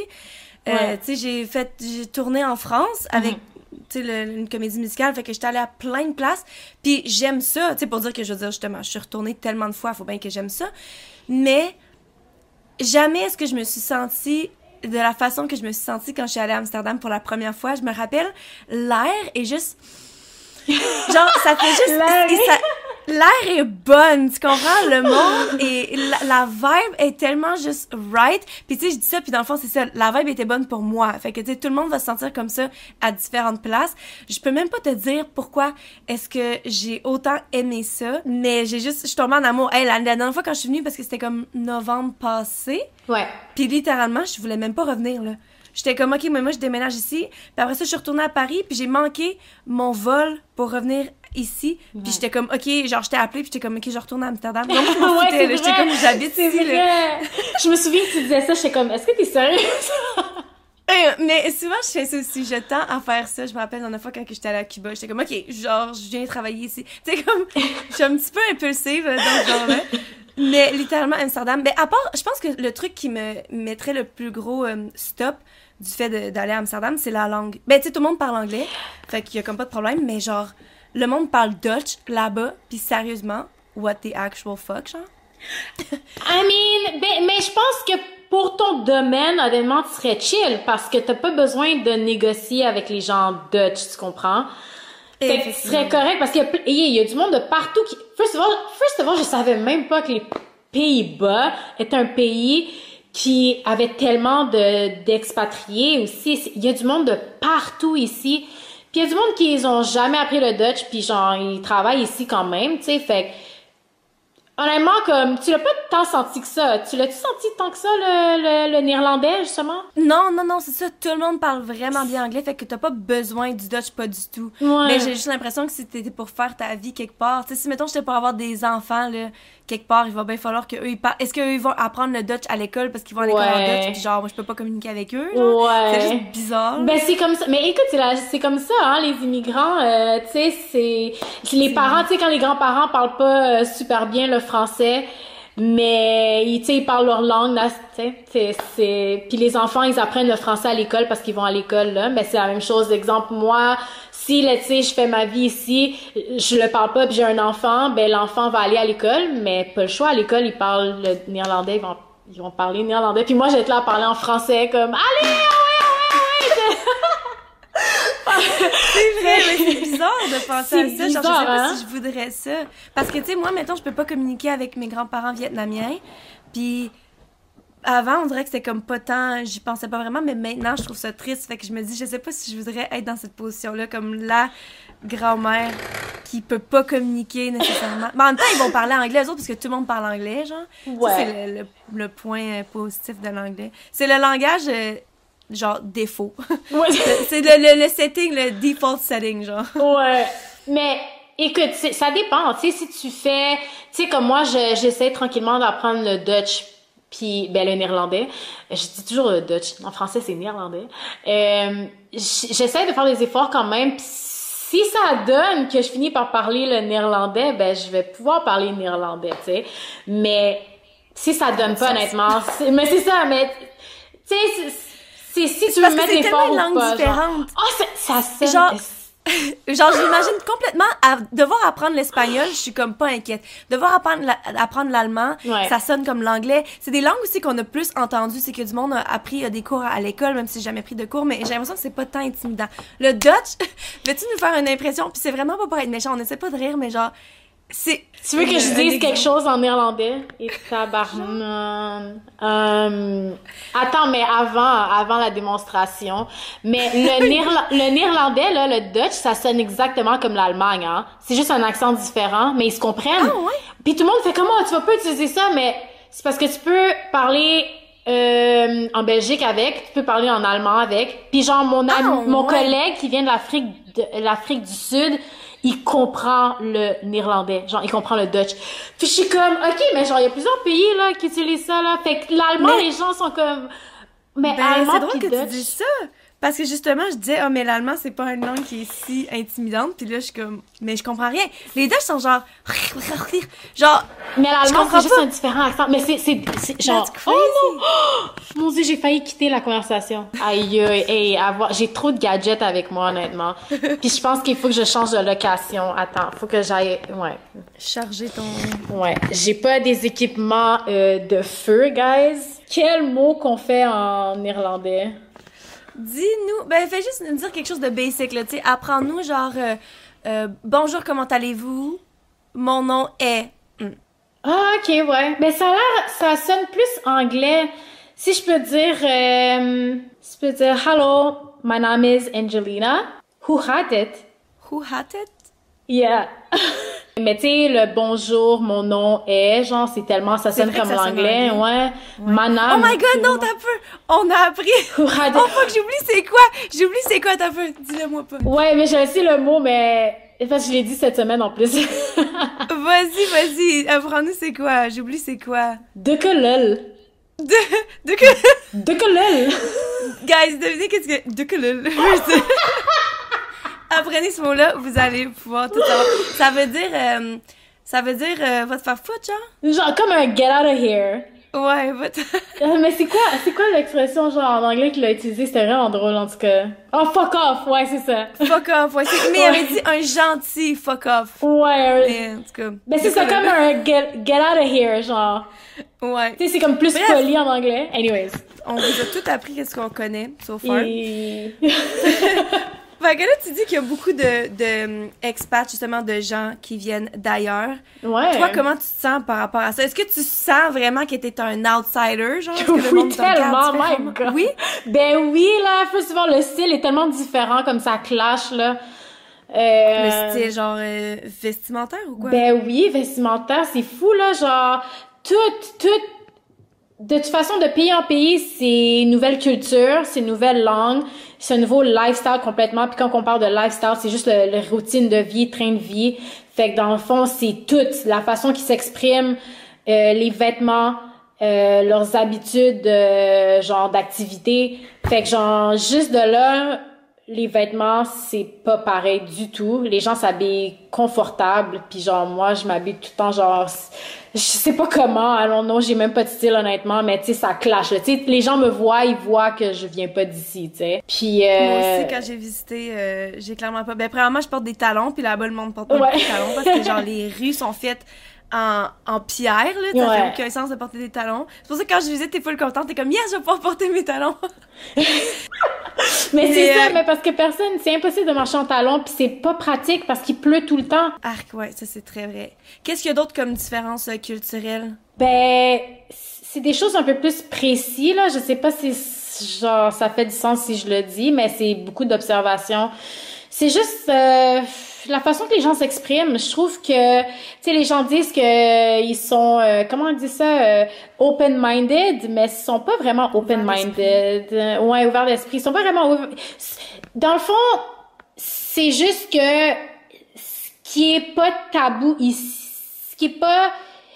Euh, tu sais, j'ai fait, j'ai tourné en France avec mhm sais, une comédie musicale, fait que j'étais allée à plein de places, puis j'aime ça, tu pour dire que, je veux dire, justement, je suis retournée tellement de fois, faut bien que j'aime ça, mais jamais est-ce que je me suis sentie de la façon que je me suis sentie quand je suis allée à Amsterdam pour la première fois. Je me rappelle, l'air est juste... Genre, ça fait juste l'air est bonne, tu comprends? Le monde et la, vibe est tellement juste right. Puis tu sais, je dis ça, puis dans le fond, c'est ça. La vibe était bonne pour moi. Fait que tu sais, tout le monde va se sentir comme ça à différentes places. Je peux même pas te dire pourquoi est-ce que j'ai autant aimé ça, mais j'ai juste, je suis tombée en amour. Hey, la, dernière fois quand je suis venue, parce que c'était comme novembre passé. Ouais. Puis littéralement, je voulais même pas revenir, là. J'étais comme, OK, mais moi, je déménage ici. Puis après ça, je suis retournée à Paris, puis j'ai manqué mon vol pour revenir ici. Puis j'étais comme, OK, genre, j'étais appelée, puis j'étais comme, OK, je retourne à Amsterdam. Donc, je ouais, J'étais comme, j'habite ici. je me souviens que tu disais ça, j'étais comme, est-ce que t'es sérieuse? mais souvent, je fais ça aussi. Je tends à faire ça. Je me rappelle, la fois, quand j'étais allée à Cuba, j'étais comme, OK, genre, je viens travailler ici. Tu sais, comme, je suis un petit peu impulsive dans ce genre-là. Mais littéralement, Amsterdam. Ben, à part, je pense que le truc qui me mettrait le plus gros euh, stop du fait d'aller à Amsterdam, c'est la langue. Ben, tu sais, tout le monde parle anglais. Fait qu'il y a comme pas de problème. Mais genre, le monde parle Dutch là-bas, puis sérieusement, what the actual fuck, genre? I mean, ben, mais je pense que pour ton domaine, honnêtement, tu serais chill parce que t'as pas besoin de négocier avec les gens Dutch, tu comprends? Fait que tu serais correct parce qu'il y, y a du monde de partout qui... First of all, first of all je savais même pas que les Pays-Bas étaient un pays qui avait tellement de d'expatriés aussi. Il y a du monde de partout ici. Puis il y a du monde qui ils ont jamais appris le Dutch, puis genre, ils travaillent ici quand même, tu sais, fait Honnêtement, comme, tu l'as pas tant senti que ça. Tu l'as-tu senti tant que ça, le, le, néerlandais, justement? Non, non, non, c'est ça. Tout le monde parle vraiment bien anglais, fait que t'as pas besoin du Dutch, pas du tout. Mais j'ai juste l'impression que si t'étais pour faire ta vie quelque part, tu sais, si mettons j'étais pour avoir des enfants, là, quelque part, il va bien falloir qu'eux, ils parlent. Est-ce qu'eux, ils vont apprendre le Dutch à l'école parce qu'ils vont à l'école en Dutch, puis genre, moi, je peux pas communiquer avec eux, Ouais. C'est juste bizarre. Ben, c'est comme ça. Mais écoute, c'est comme ça, hein, les immigrants, euh, tu sais, c'est, les parents, tu sais, quand les grands-parents parlent pas euh, super bien le français, mais sais ils parlent leur langue là c'est puis les enfants ils apprennent le français à l'école parce qu'ils vont à l'école là mais c'est la même chose exemple moi si là tu sais je fais ma vie ici je le parle pas puis j'ai un enfant ben l'enfant va aller à l'école mais pas le choix à l'école ils parlent le néerlandais ils vont ils vont parler néerlandais puis moi j'étais là à parler en français comme allez ouais ouais ouais c'est vrai, mais c'est bizarre de penser à ça. Genre, je sais pas hein? si je voudrais ça. Parce que, tu sais, moi, mettons, je peux pas communiquer avec mes grands-parents vietnamiens. Puis, avant, on dirait que c'était comme pas tant, j'y pensais pas vraiment, mais maintenant, je trouve ça triste. Fait que je me dis, je sais pas si je voudrais être dans cette position-là, comme là, grand-mère qui peut pas communiquer nécessairement. Mais en même temps, ils vont parler anglais, eux autres, parce que tout le monde parle anglais, genre. Ouais. C'est le, le- le point euh, positif de l'anglais. C'est le langage, euh, genre, défaut. Ouais. c'est le, le, le setting, le default setting, genre. Ouais. Mais écoute, ça dépend. Tu sais, si tu fais, tu sais, comme moi, je- j'essaie tranquillement d'apprendre le Dutch, puis ben le néerlandais. Je dis toujours le Dutch. En français, c'est néerlandais. Euh, j'essaie de faire des efforts quand même. Puis si ça donne que je finis par parler le néerlandais, ben je vais pouvoir parler néerlandais, tu sais. Mais si ça donne pas, honnêtement, mais c'est ça. Mais tu sais, c'est- si tu veux mettre c'est l'effort ou une langue pas. genre. différente. Oh, ça, ça sonne. Genre, Genre, j'imagine complètement à devoir apprendre l'espagnol, je suis comme pas inquiète. Devoir apprendre la- apprendre l'allemand, Ouais. ça sonne comme l'anglais. C'est des langues aussi qu'on a plus entendues, c'est que du monde a appris des cours à l'école, même si j'ai jamais pris de cours, mais j'ai l'impression que c'est pas tant intimidant. Le Dutch, veux-tu nous faire une impression? Puis c'est vraiment pas pour être méchant, on essaie pas de rire, mais genre, c'est... Tu veux que je dise quelque chose en néerlandais? Et tabarnan. Euh, attends, mais avant, avant la démonstration. Mais le, néerla- le néerlandais, là, le Dutch, ça sonne exactement comme l'Allemagne, hein. C'est juste un accent différent, mais ils se comprennent. Ah ouais? Puis tout le monde fait comment? Tu vas pas utiliser ça, mais c'est parce que tu peux parler euh, en Belgique avec, tu peux parler en allemand avec. Puis genre mon ami, Ah, mon ouais. collègue qui vient de l'Afrique de l'Afrique du Sud, il comprend le néerlandais, genre il comprend le Dutch. Puis je suis comme OK, mais genre il y a plusieurs pays là qui utilisent ça là. Fait que l'allemand Mais- les gens sont comme mais Ben, allemand c'est drôle que tu Dutch. dises ça. Parce que justement, je disais, oh, mais l'allemand, c'est pas une langue qui est si intimidante. Puis là, je suis comme, mais je comprends rien. Les Dutch sont genre, genre, Mais l'allemand c'est juste un différent accent, mais c'est c'est c'est genre oh non, mon dieu, j'ai failli quitter la conversation. Aïe aïe, hey, avoir j'ai trop de gadgets avec moi honnêtement. Puis je pense qu'il faut que je change de location. Attends, faut que j'aille ouais. charger ton. Ouais, j'ai pas des équipements euh, de feu, guys. Quel mot qu'on fait en néerlandais? Dis-nous, ben, fais juste nous dire quelque chose de basic, là, tu sais. Apprends-nous, genre, euh, euh, bonjour, comment allez-vous? Mon nom est. Ah, ok, ouais. Mais ça a l'air, ça sonne plus anglais. Si je peux dire, euh, si je peux dire, hello, my name is Angelina. Who had it? Who had it? Yeah. Mais tu sais, le bonjour, mon nom est, genre, c'est tellement, ça sonne comme l'anglais, anglais. ouais. My Oh my god, non, t'as peu! On a appris! Oh fuck, j'oublie c'est quoi! J'oublie c'est quoi, t'as peu! Dis-le-moi pas. Ouais, mais j'ai aussi le mot, mais, parce que je l'ai dit cette semaine en plus. Vas-y, vas-y, apprends-nous c'est quoi. J'oublie c'est quoi. De que lol. De, de que, De que lol. guys, devinez qu'est-ce que, de que le, Apprenez ce mot-là, vous allez pouvoir tout savoir. Ça veut dire, euh, ça veut dire, euh, va te faire foutre, genre? Genre, comme un get out of here. Ouais, va te... Euh, mais c'est quoi, c'est quoi l'expression, genre, en anglais qu'il a utilisé? C'était vraiment drôle, en tout cas. Oh, fuck off! Ouais, c'est ça. fuck off, ouais. Mais il avait dit un gentil fuck off. Ouais, Mais, en tout cas. mais c'est ça, comme un get, get out of here, genre. Ouais. Tu sais, c'est comme plus Bref. poli en anglais. Anyways. On vous a tout appris qu'est-ce qu'on connaît, so far. Et... Fait que là, tu dis qu'il y a beaucoup de, de expats, justement, de gens qui viennent d'ailleurs. Ouais. Toi, comment tu te sens par rapport à ça? Est-ce que tu sens vraiment que t'es un outsider, genre? Que le monde tellement, my? God. Oui? Ben oui, là, first of all, le style est tellement différent, comme ça clash, là. Euh, Le style, genre, euh, vestimentaire ou quoi? Ben oui, vestimentaire, c'est fou, là, genre, tout, tout, de toute façon, de pays en pays, c'est une nouvelle culture, c'est une nouvelle langue, c'est un nouveau lifestyle complètement. Puis quand on parle de lifestyle, c'est juste le, le routine de vie, train de vie. Fait que dans le fond, c'est tout, la façon qu'ils s'expriment, euh, les vêtements, euh, leurs habitudes, euh, genre d'activité. Fait que genre, juste de là, les vêtements, c'est pas pareil du tout. Les gens s'habillent confortable, puis genre moi, je m'habille tout le temps genre je sais pas comment, allons non, j'ai même pas de style honnêtement, mais tu sais ça clash. Tu sais les gens me voient, ils voient que je viens pas d'ici, tu sais. Puis euh... Moi aussi, quand j'ai visité, euh, j'ai clairement pas. Ben, premièrement, je porte des talons, puis là-bas, le monde porte pas Ouais. de talons parce que, genre, les rues sont faites en, en pierre, là. Ça Ouais. fait aucun sens de porter des talons. C'est pour ça que quand je visite, t'es full contente. T'es comme, yes, je vais pouvoir porter mes talons. mais c'est Mais, ça, euh, mais parce que personne, c'est impossible de marcher en talons, puis c'est pas pratique parce qu'il pleut tout le temps. Arc, ouais, ça, c'est très vrai. Qu'est-ce qu'il y a d'autre comme différence euh, culturelle? Ben, c'est des choses un peu plus précises, là. Je sais pas si, genre, ça fait du sens si je le dis, mais c'est beaucoup d'observations. C'est juste, euh, la façon que les gens s'expriment, je trouve que, tu sais, les gens disent que ils sont, euh, comment on dit ça, euh, open-minded, mais ils sont pas vraiment open-minded. Ouais, ouverts d'esprit. Ils sont pas vraiment Dans le fond, c'est juste que ce qui est pas tabou ici, ce qui est pas,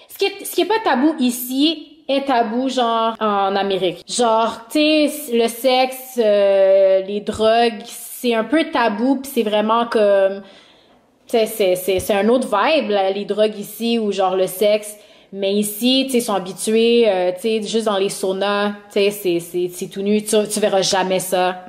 ce qui est, ce qui est pas tabou ici est tabou genre en Amérique. Genre, tu sais, le sexe, euh, les drogues, c'est un peu tabou, puis c'est vraiment comme c'est c'est un autre vibe les drogues ici ou genre le sexe. Mais ici, tu sont habitués, euh, tu juste dans les saunas, tu sais, c'est tout nu. Tu, tu verras jamais ça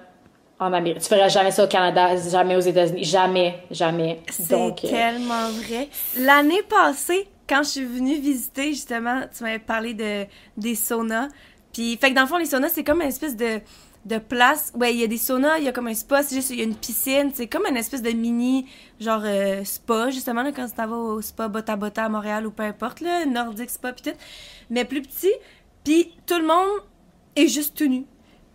en Amérique. Tu verras jamais ça au Canada, jamais aux États-Unis, jamais, jamais. C'est euh, tellement vrai. L'année passée, quand je suis venue visiter, justement, tu m'avais parlé de des saunas. Puis, fait que dans le fond, les saunas, c'est comme une espèce de de place. Ouais, il y a des saunas, il y a comme un spa, c'est juste, il y a une piscine. C'est comme une espèce de mini, genre, euh, spa, justement, là, quand tu vas au spa Bota Bota à Montréal ou peu importe, là, Nordic Spa, pis tout. Mais plus petit. Puis tout le monde est juste tout nu.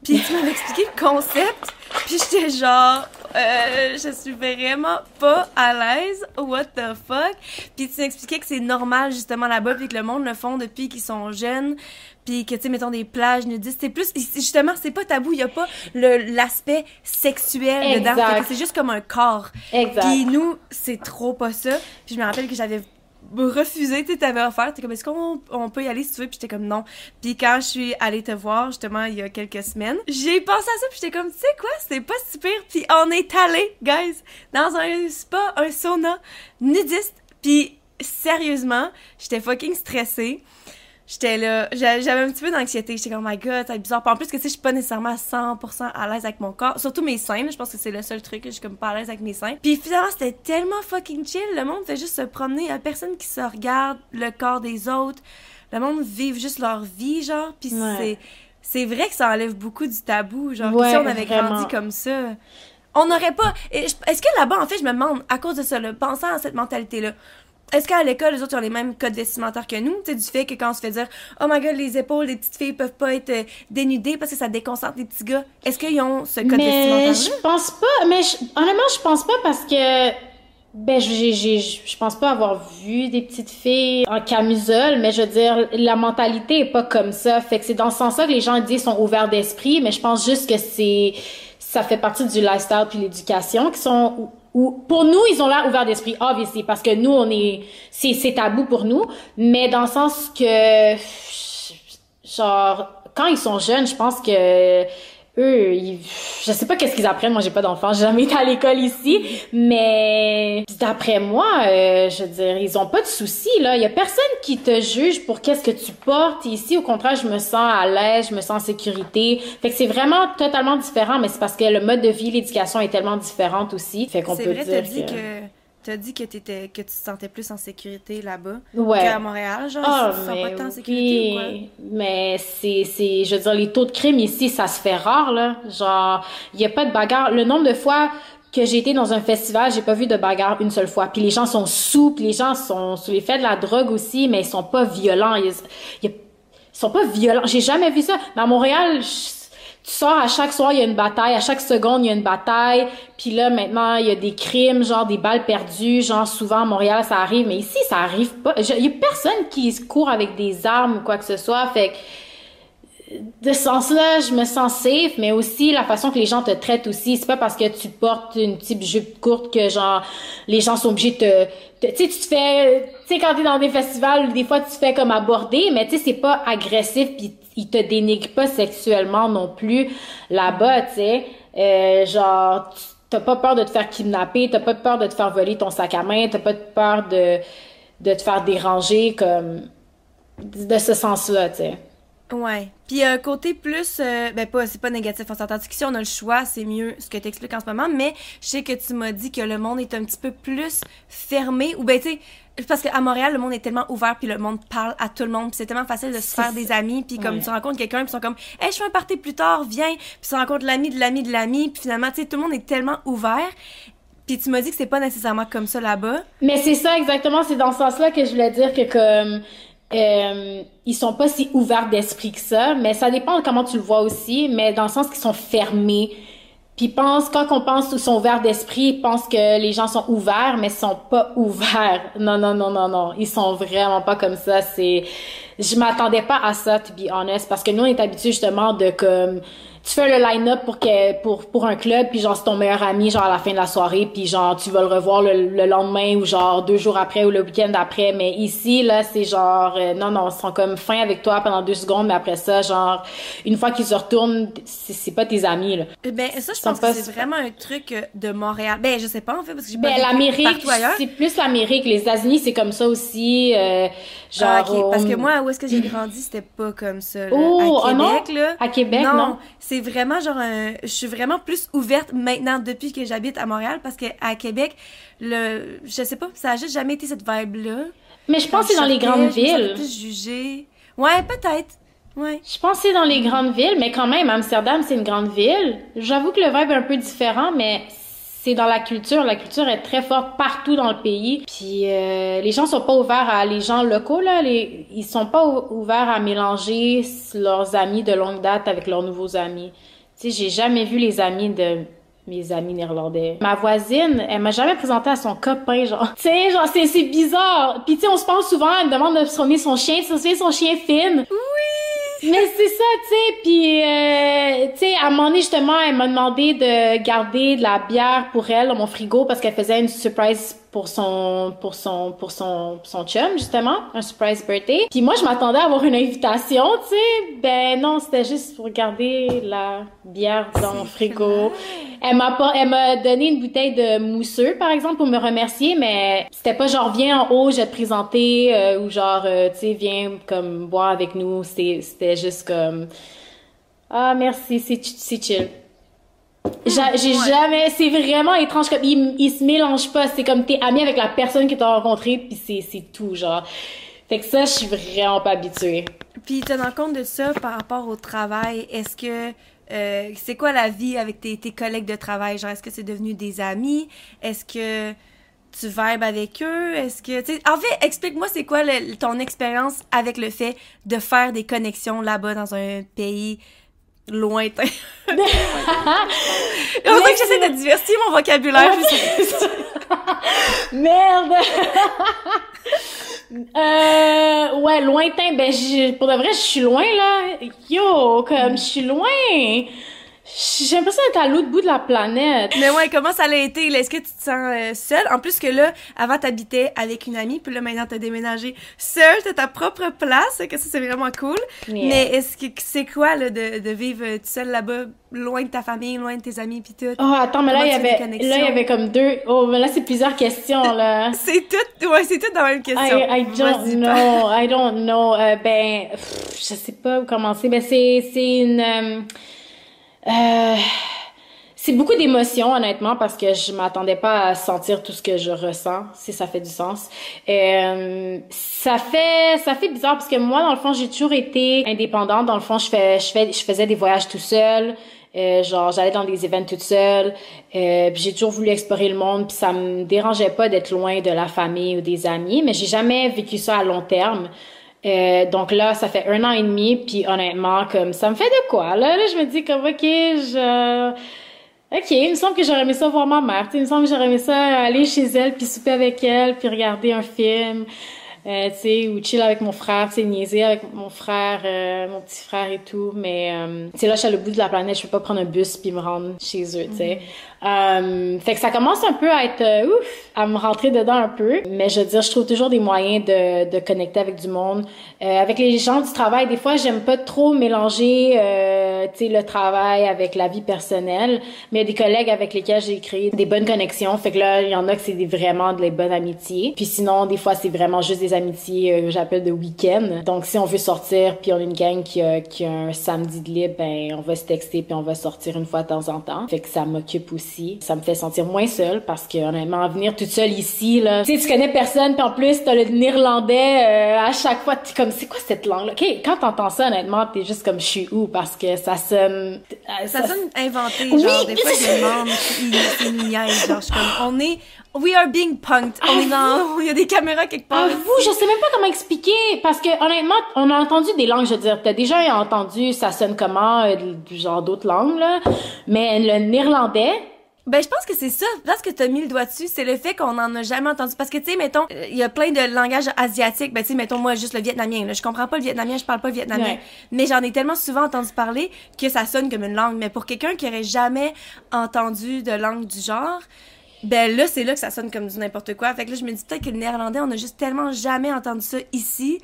Puis tu m'avais expliqué le concept, puis j'étais genre, euh, je suis vraiment pas à l'aise, what the fuck? Puis tu m'expliquais que c'est normal justement là-bas, puis que le monde le font depuis qu'ils sont jeunes, puis que tu sais mettons des plages nudistes, c'est plus justement c'est pas tabou, il y a pas le l'aspect sexuel dedans, c'est juste comme un corps. Exact. Puis nous, c'est trop pas ça. Puis je me rappelle que j'avais refusé, tu t'avais offert, t'es comme, est-ce qu'on on peut y aller si tu veux? Puis j'étais comme, non. Puis quand je suis allée te voir, justement, il y a quelques semaines, j'ai pensé à ça, puis j'étais comme, tu sais quoi, c'est pas super. Puis on est allé, guys, dans un spa, un sauna nudiste. Puis sérieusement, j'étais fucking stressée j'étais là, j'avais un petit peu d'anxiété. J'étais comme, oh my god, c'est bizarre. en plus, que tu sais, je suis pas nécessairement 100% à l'aise avec mon corps. Surtout mes seins, je pense que c'est le seul truc que je suis comme pas à l'aise avec mes seins. Puis finalement, c'était tellement fucking chill. Le monde fait juste se promener. Il personne qui se regarde le corps des autres. Le monde vit juste leur vie, genre. Puis c'est, c'est vrai que ça enlève beaucoup du tabou. Genre, si on avait grandi comme ça on n'aurait pas. Est-ce que là-bas, en fait, je me demande, à cause de ça, là, pensant à cette mentalité-là, est-ce qu'à l'école, les autres ont les mêmes codes vestimentaires que nous? Tu sais, du fait que quand on se fait dire, oh my god, les épaules des petites filles peuvent pas être euh, dénudées parce que ça déconcentre les petits gars. Est-ce qu'ils ont ce code vestimentaire Mais je pense pas, mais honnêtement, je pense pas parce que, ben, je pense pas avoir vu des petites filles en camisole, mais je veux dire, la mentalité est pas comme ça. Fait que c'est dans ce sens-là que les gens disent sont ouverts d'esprit, mais je pense juste que c'est, ça fait partie du lifestyle puis l'éducation qui sont ou pour nous ils ont l'air ouverts d'esprit obviously parce que nous on est c'est c'est tabou pour nous. Mais dans le sens que genre quand ils sont jeunes je pense que eux, je sais pas qu'est-ce qu'ils apprennent. Moi, j'ai pas d'enfants, j'ai jamais été à l'école ici, mais d'après moi, euh, je veux dire, ils ont pas de soucis là. Il y a personne qui te juge pour qu'est-ce que tu portes ici. Au contraire, je me sens à l'aise, je me sens en sécurité. Fait que c'est vraiment totalement différent, mais c'est parce que le mode de vie, l'éducation est tellement différente aussi. Fait qu'on peut dire que... que T'as dit que, étais, que tu te sentais plus en sécurité là-bas qu'à Montréal, genre, oh, tu pas en sécurité ou quoi? Mais c'est, c'est, je veux dire, les taux de crime ici, ça se fait rare, là. Genre, il y a pas de bagarre. Le nombre de fois que j'ai été dans un festival, j'ai pas vu de bagarre une seule fois. Puis les gens sont sous, puis les gens sont sous l'effet de la drogue aussi, mais ils sont pas violents. Ils, ils sont pas violents. J'ai jamais vu ça. Mais à Montréal, tu sors à chaque soir, il y a une bataille, à chaque seconde, il y a une bataille. Puis là, maintenant, il y a des crimes, genre des balles perdues, genre souvent à Montréal, ça arrive, mais ici, ça arrive pas. Il y a personne qui court avec des armes ou quoi que ce soit, fait que de ce sens-là, je me sens safe, mais aussi la façon que les gens te traitent aussi. C'est pas parce que tu portes une petite jupe courte que genre les gens sont obligés de te, tu sais, tu te fais, tu sais, quand t'es dans des festivals, des fois tu te fais comme aborder, mais tu sais, c'est pas agressif puis ils te dénigrent pas sexuellement non plus là-bas, tu sais. Euh, genre, t'as pas peur de te faire kidnapper, t'as pas peur de te faire voler ton sac à main, t'as pas peur de, de te faire déranger comme de ce sens-là, tu sais. Ouais. Puis un côté plus, euh, ben pas, c'est pas négatif. On s'entend que si on a le choix, c'est mieux ce que tu expliques en ce moment. Mais je sais que tu m'as dit que le monde est un petit peu plus fermé. Ou ben tu sais, parce qu'à Montréal, le monde est tellement ouvert, puis le monde parle à tout le monde, puis c'est tellement facile de se faire des amis, puis comme tu rencontres quelqu'un, puis ils sont comme, hey, je fais un party plus tard, viens, puis tu rencontres l'ami de l'ami de l'ami, puis finalement, tu sais, tout le monde est tellement ouvert. Puis tu m'as dit que c'est pas nécessairement comme ça là-bas. Mais c'est ça exactement, c'est dans ce sens-là que je voulais dire que comme euh, ils sont pas si ouverts d'esprit que ça, mais ça dépend de comment tu le vois aussi, mais dans le sens qu'ils sont fermés Puis pense quand on pense ou sont ouverts d'esprit, ils pensent que les gens sont ouverts, mais ils sont pas ouverts. Non, non, non, non, non. Ils sont vraiment pas comme ça. C'est, je m'attendais pas à ça, to be honest, parce que nous on est habitués justement de comme tu fais le line-up pour que pour pour un club puis genre c'est ton meilleur ami genre à la fin de la soirée puis genre tu vas le revoir le, lendemain ou genre deux jours après ou le week-end après. Mais ici là c'est genre euh, non non ils sont comme fin avec toi pendant deux secondes mais après ça genre une fois qu'ils se retournent c'est pas tes amis là. Eh ben ça je pense que c'est vraiment un truc de Montréal. Ben je sais pas en fait parce que j'ai ben, l'Amérique c'est plus l'Amérique. Les États-Unis c'est comme ça aussi euh, genre ah, parce que moi où est-ce que j'ai grandi c'était pas comme ça là. Oh, à Québec non? là. À Québec non c'est vraiment genre je suis vraiment plus ouverte maintenant depuis que j'habite à Montréal parce que à Québec le je sais pas ça a juste jamais été cette vibe là mais je pense que c'est dans les grandes villes plus jugé ouais peut-être Ouais. Je pense que c'est dans les grandes villes, mais quand même, Amsterdam, c'est une grande ville. J'avoue que le vibe est un peu différent, mais c'est dans la culture. La culture est très forte partout dans le pays. Puis euh, les gens sont pas ouverts à les gens locaux là. Les, ils sont pas ouverts à mélanger leurs amis de longue date avec leurs nouveaux amis. Tu sais, j'ai jamais vu les amis de mes amis néerlandais. Ma voisine, elle m'a jamais présenté à son copain, genre. Tu sais, genre, c'est, c'est bizarre. Puis tu sais, on se parle souvent, elle me demande de sonner son chien, sonner son chien Finn. Oui! Mais c'est ça, tu sais, puis euh, tu sais, à un moment donné justement, elle m'a demandé de garder de la bière pour elle dans mon frigo parce qu'elle faisait une surprise pour son pour son pour son son chum justement, un surprise birthday. Puis moi, je m'attendais à avoir une invitation, tu sais. Ben non, c'était juste pour garder la bière dans mon frigo. Elle m'a elle m'a donné une bouteille de mousseux par exemple pour me remercier, mais c'était pas genre viens en haut, je vais te présenter euh, ou genre euh, tu sais viens comme boire avec nous, c'était juste comme ah merci, c'est chill. J'ai jamais, c'est vraiment étrange comme ils, ils se mélangent pas. C'est comme t'es ami avec la personne que t'as rencontrée puis c'est c'est tout genre. Fait que ça, je suis vraiment pas habituée. Puis tenant compte de ça par rapport au travail, est-ce que euh, c'est quoi la vie avec tes, tes collègues de travail? Genre est-ce que c'est devenu des amis? Est-ce que tu vibes avec eux? Est-ce que, tu en fait, explique-moi c'est quoi ton expérience avec le fait de faire des connexions là-bas dans un pays lointain. On dirait que j'essaie de diversifier mon vocabulaire. Merde! euh, ouais, lointain. Ben, pour de vrai, je suis loin, là. Yo, comme, je suis loin. J'ai l'impression d'être à l'autre bout de la planète. Mais ouais, comment ça a été? Est-ce que tu te sens euh, seule? En plus que là, avant, t'habitais avec une amie, puis là, maintenant, t'as déménagé seule, t'as ta propre place, que ça, c'est vraiment cool. Mais est-ce que c'est quoi, là, de, de vivre euh, seule là-bas, loin de ta famille, loin de tes amis, puis tout? Oh, attends, mais là, il y avait, là, il y avait comme deux, oh, mais là, c'est plusieurs questions, là. c'est tout, ouais, c'est tout dans la même question. I, I don't know, I don't know. Euh, ben, je sais pas où commencer. Ben, c'est, c'est une, euh, c'est beaucoup d'émotions, honnêtement, parce que je m'attendais pas à sentir tout ce que je ressens, si ça fait du sens. Euh, ça fait, ça fait bizarre parce que moi, dans le fond, j'ai toujours été indépendante. Dans le fond, je fais, je fais, je faisais des voyages tout seul. Euh, genre, j'allais dans des événements toute seule. Euh, puis j'ai toujours voulu explorer le monde. Puis ça me dérangeait pas d'être loin de la famille ou des amis, mais j'ai jamais vécu ça à long terme. Euh, donc là, ça fait un an et demi, puis honnêtement, comme ça me fait de quoi là, là je me dis comme ok, je ok, il me semble que j'aurais aimé ça voir ma mère, il me semble que j'aurais aimé ça aller chez elle, puis souper avec elle, puis regarder un film, euh, tu sais, ou chill avec mon frère, tu sais, niaiser avec mon frère, euh, mon petit frère et tout, mais euh, tu sais là, je suis à le bout de la planète, je peux pas prendre un bus puis me rendre chez eux, tu sais. Euh, fait que ça commence un peu à être euh, ouf, à me rentrer dedans un peu. Mais je veux dire, je trouve toujours des moyens de, de connecter avec du monde. Euh, avec les gens du travail, des fois, j'aime pas trop mélanger, euh, le travail avec la vie personnelle. Mais il y a des collègues avec lesquels j'ai créé des bonnes connexions. Fait que là, il y en a que c'est vraiment des bonnes amitiés. Puis sinon, des fois, c'est vraiment juste des amitiés euh, que j'appelle de week-end. Donc, si on veut sortir, puis on a une gang qui a, qui a un samedi de libre, ben, on va se texter puis on va sortir une fois de temps en temps. Fait que ça m'occupe aussi ça me fait sentir moins seule parce que honnêtement, venir toute seule ici, là, tu sais, tu connais personne, puis en plus, t'as le néerlandais euh, à chaque fois, t'es comme, c'est quoi cette langue-là? OK, quand t'entends ça, honnêtement, t'es juste comme, je suis où? Parce que ça sonne... Euh, ça, sonne inventé, genre, des fois, je demande, c'est une genre, je suis comme, on est We are being punked. On est dans, il y a des caméras quelque part. vous, je sais même pas comment expliquer parce que honnêtement, on a entendu des langues. Je veux dire, t'as déjà entendu ça sonne comment, euh, du genre d'autres langues là, mais le néerlandais. Ben, je pense que c'est ça. Parce que t'as mis le doigt dessus, c'est le fait qu'on en a jamais entendu. Parce que, tu sais, mettons, il y a plein de langages asiatiques. Ben, tu sais, mettons, moi, juste le vietnamien, là. Je comprends pas le vietnamien, je parle pas le vietnamien. Mais j'en ai tellement souvent entendu parler que ça sonne comme une langue. Mais pour quelqu'un qui aurait jamais entendu de langue du genre, ben là, c'est là que ça sonne comme du n'importe quoi. Fait que là, je me dis peut-être que le néerlandais, on a juste tellement jamais entendu ça ici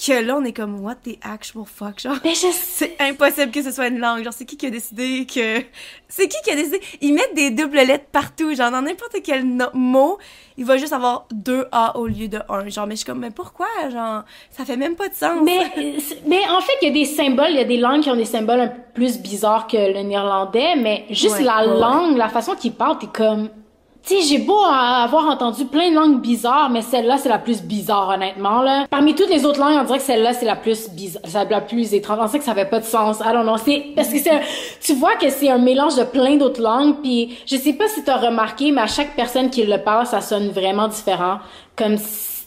que là, on est comme, what the actual fuck, genre? Ben, je... C'est impossible que ce soit une langue. Genre, c'est qui qui a décidé que. C'est qui qui a décidé? Ils mettent des doubles lettres partout. Genre, dans n'importe quel mot, il va juste avoir deux A au lieu de un. Genre, mais je suis comme, mais pourquoi? Genre, ça fait même pas de sens. Mais, mais en fait, il y a des symboles, il y a des langues qui ont des symboles un peu plus bizarres que le néerlandais, mais juste la langue, la façon qu'ils parlent, t'es comme, tu sais, j'ai beau avoir entendu plein de langues bizarres, mais celle-là, c'est la plus bizarre, honnêtement, là. Parmi toutes les autres langues, on dirait que celle-là, c'est la plus bizarre, la plus étrange. On sait que ça fait pas de sens. I don't know. C'est, parce que c'est, tu vois que c'est un mélange de plein d'autres langues, puis je sais pas si t'as remarqué, mais à chaque personne qui le parle, ça sonne vraiment différent. Comme,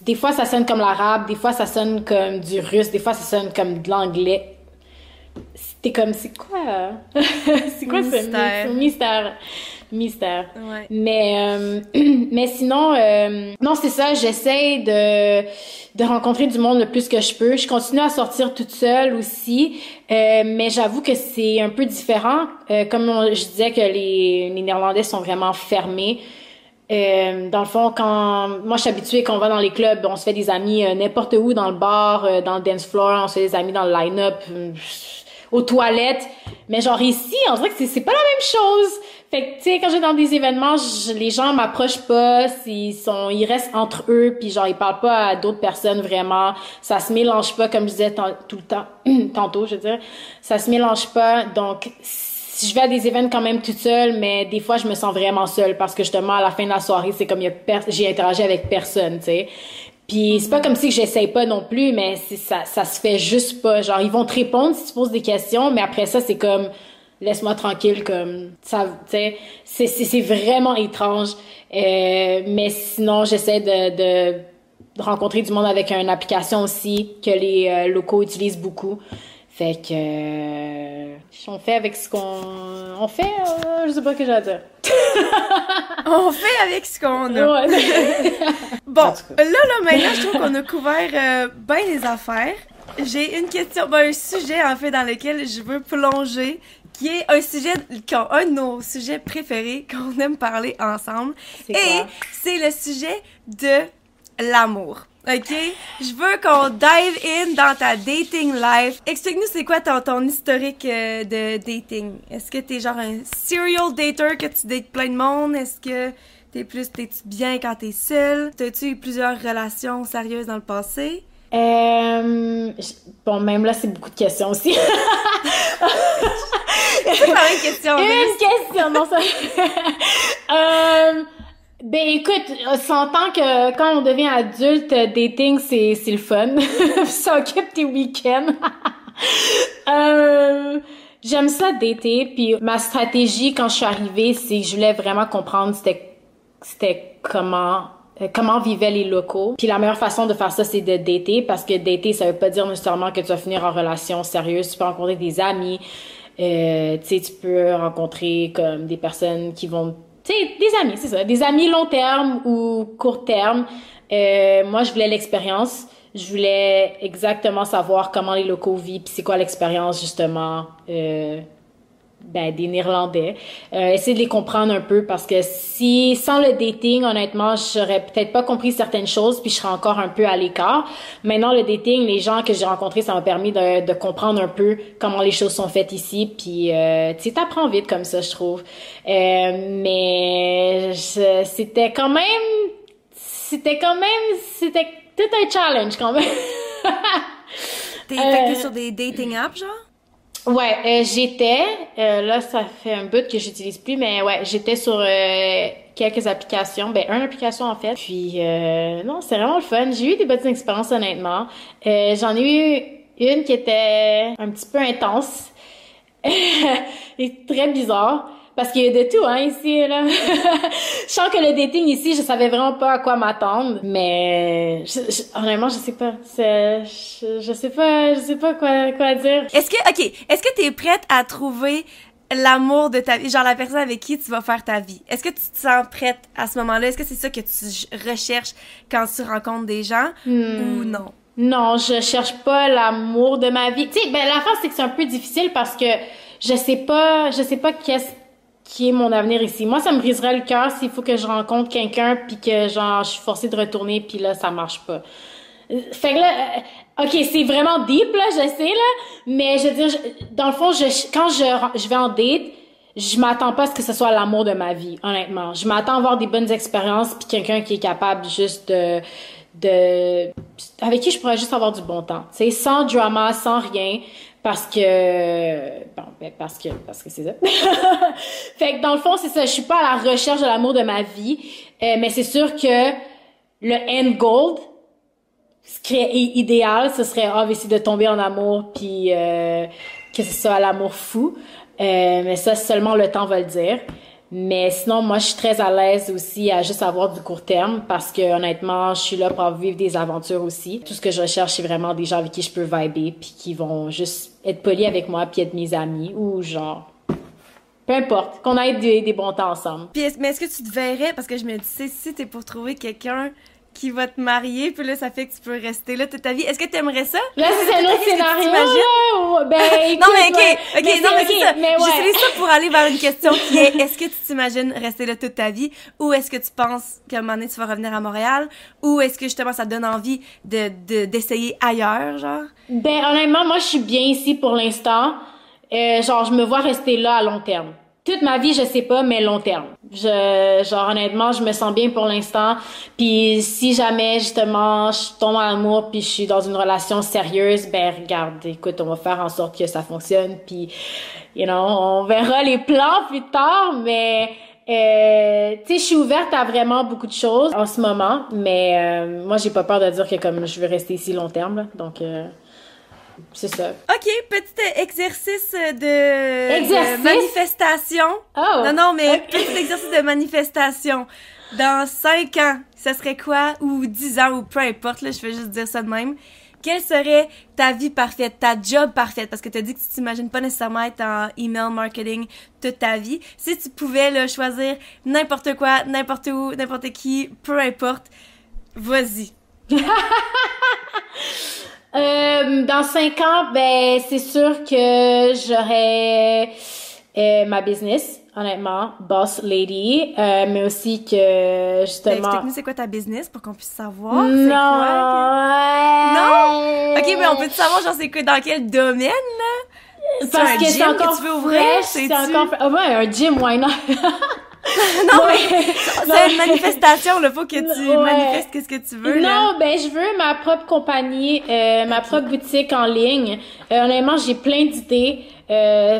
des fois, ça sonne comme l'arabe, des fois, ça sonne comme du russe, des fois, ça sonne comme de l'anglais. C'était comme, c'est quoi? c'est quoi ce mystère? Mystère. Mais euh, mais sinon euh, non c'est ça j'essaie de de rencontrer du monde le plus que je peux. Je continue à sortir toute seule aussi, euh, mais j'avoue que c'est un peu différent. comme je disais que les, les Néerlandais sont vraiment fermés. dans le fond, quand moi je suis habituée qu'on va dans les clubs, on se fait des amis n'importe où dans le bar, dans le dance floor, on se fait des amis dans le line-up, aux toilettes. Mais genre ici, on dirait que c'est pas la même chose. Fait que, tu sais, quand j'ai dans des événements, les gens m'approchent pas, ils sont, ils restent entre eux, puis genre, ils parlent pas à d'autres personnes vraiment. Ça se mélange pas, comme je disais tout le temps, tantôt, je veux dire. Ça se mélange pas, donc, si je vais à des événements quand même toute seule, mais des fois, je me sens vraiment seule parce que justement, à la fin de la soirée, c'est comme j'ai interagi avec personne, tu sais. Puis c'est pas comme si j'essaye pas non plus, mais ça, ça se fait juste pas. Genre, ils vont te répondre si tu poses des questions, mais après ça, c'est comme laisse-moi tranquille comme ça tu sais c'est vraiment étrange. Euh, mais sinon j'essaie de, de, rencontrer du monde avec une application aussi que les euh, locaux utilisent beaucoup. Fait que euh, on fait avec ce qu'on on fait je sais pas ce que j'ai à dire. On fait avec ce qu'on a. Bon là là maintenant je trouve qu'on a couvert bien les affaires. J'ai une question, ben, un sujet en fait dans lequel je veux plonger qui est un sujet, un de nos sujets préférés qu'on aime parler ensemble. Et c'est le sujet de l'amour. OK? Je veux qu'on dive in dans ta dating life. Explique-nous c'est quoi ton, ton historique euh, de dating? Est-ce que t'es genre un serial dater que tu dates plein de monde? Est-ce que t'es plus, t'es-tu bien quand t'es seul? T'as-tu eu plusieurs relations sérieuses dans le passé? Euh, bon, même là, c'est beaucoup de questions aussi. c'est pas une question. Une question, non, ça. euh, ben écoute, on s'entend que quand on devient adulte, dating, c'est, c'est le fun. ça occupe tes week-ends. euh, j'aime ça dater, puis ma stratégie quand je suis arrivée, c'est que je voulais vraiment comprendre c'était, c'était comment comment vivaient les locaux. Puis la meilleure façon de faire ça, c'est de dater, parce que dater, ça veut pas dire nécessairement que tu vas finir en relation sérieuse. Tu peux rencontrer des amis, euh, tu peux rencontrer comme des personnes qui vont, tu sais, des amis, c'est ça, des amis long terme ou court terme. Euh, moi, je voulais l'expérience. Je voulais exactement savoir comment les locaux vivent, puis c'est quoi l'expérience justement euh, ben, des Néerlandais. Euh, essayer de les comprendre un peu parce que si sans le dating, honnêtement, j'aurais peut-être pas compris certaines choses puis je serais encore un peu à l'écart. Maintenant, le dating, les gens que j'ai rencontrés, ça m'a permis de, de, comprendre un peu comment les choses sont faites ici. Puis euh, tu t'apprends vite comme ça, je trouve. Euh, mais c'était quand même, c'était quand même, c'était tout un challenge quand même. T'es euh, sur des dating apps, genre? Ouais, euh, j'étais, euh, là ça fait un bout que j'utilise plus, mais ouais, j'étais sur euh, quelques applications, ben une application en fait. Puis non, c'est vraiment le fun. J'ai eu des bonnes expériences honnêtement. J'en ai eu une qui était un petit peu intense et très bizarre parce qu'il y a de tout, hein, ici, là. je sens que le dating ici, je savais vraiment pas à quoi m'attendre, mais honnêtement, je sais pas. Je, je sais pas, je sais pas quoi, quoi dire. Est-ce que, ok, est-ce que t'es prête à trouver l'amour de ta vie, genre la personne avec qui tu vas faire ta vie? Est-ce que tu te sens prête à ce moment-là? Est-ce que c'est ça que tu recherches quand tu rencontres des gens hmm. ou non? Non, je cherche pas l'amour de ma vie. Tu sais, ben la c'est que c'est un peu difficile parce que je sais pas, je sais pas qu'est-ce qui est mon avenir ici. Moi, ça me briserait le cœur s'il faut que je rencontre quelqu'un puis que genre je suis forcée de retourner puis là ça marche pas. Fait que là, euh, ok, c'est vraiment deep là, je sais là, mais je veux dire, dans le fond, quand je, je vais en date, je m'attends pas à ce que ce soit l'amour de ma vie, honnêtement. Je m'attends à avoir des bonnes expériences puis quelqu'un qui est capable juste de de avec qui je pourrais juste avoir du bon temps. C'est sans drama, sans rien parce que bon ben parce que parce que c'est ça. fait que dans le fond, c'est ça, je suis pas à la recherche de l'amour de ma vie, euh, mais c'est sûr que le end goal ce qui est idéal, ce serait ah, de tomber en amour puis euh, que ce soit l'amour fou. Euh, mais ça seulement le temps va le dire. Mais sinon, moi, je suis très à l'aise aussi à juste avoir du court terme parce que honnêtement, je suis là pour vivre des aventures aussi. Tout ce que je recherche, c'est vraiment des gens avec qui je peux vibrer puis qui vont juste être polis avec moi puis être mes amis ou genre peu importe, qu'on ait des, bons temps ensemble. Puis, mais est-ce que tu te verrais, parce que je me dis, si t'es pour trouver quelqu'un qui va te marier, puis là, ça fait que tu peux rester là toute ta vie. Est-ce que tu aimerais ça? Là, c'est un autre scénario, là, ben, non, mais OK, OK, non, mais c'est ça. Mais J'utilise ça pour aller vers une question qui est, est-ce que tu t'imagines rester là toute ta vie, ou est-ce que tu penses qu'à un moment donné, tu vas revenir à Montréal, ou est-ce que justement, ça te donne envie de, d'essayer ailleurs, genre? Ben, honnêtement, moi, je suis bien ici pour l'instant. Euh, genre, je me vois rester là à long terme toute ma vie, je sais pas, mais long terme. Je, genre honnêtement, je me sens bien pour l'instant. Puis si jamais justement je tombe en amour puis je suis dans une relation sérieuse, ben regarde, écoute, on va faire en sorte que ça fonctionne. Puis, you know, on verra les plans plus tard, mais euh, tu sais, je suis ouverte à vraiment beaucoup de choses en ce moment, mais euh, moi j'ai pas peur de dire que comme je veux rester ici long terme, donc. Euh, c'est ça. OK, petit exercice de, manifestation. Oh, non, non, mais petit exercice de manifestation. Dans 5 ans, ça serait quoi? Ou 10 ans, ou peu importe, là, je vais juste dire ça de même. Quelle serait ta vie parfaite, ta job parfaite? Parce que tu as dit que tu t'imagines pas nécessairement être en email marketing toute ta vie. Si tu pouvais là, choisir n'importe quoi, n'importe où, n'importe qui, peu importe, vas-y. Euh, dans cinq ans, ben c'est sûr que j'aurai euh, ma business, honnêtement, boss lady, euh, mais aussi que justement. Ben, explique-nous c'est quoi ta business pour qu'on puisse savoir? Non. Quoi, Non? Ok, mais on peut savoir genre c'est quoi dans quel domaine là? Parce que c'est encore que tu veux ouvrir, c'est encore. Oh, ouais, un gym, why not? non, mais c'est une manifestation, il faut que tu manifestes qu'est-ce que tu veux. Non, ben je veux ma propre compagnie, euh, ma propre boutique en ligne. Euh, honnêtement, j'ai plein d'idées. Euh,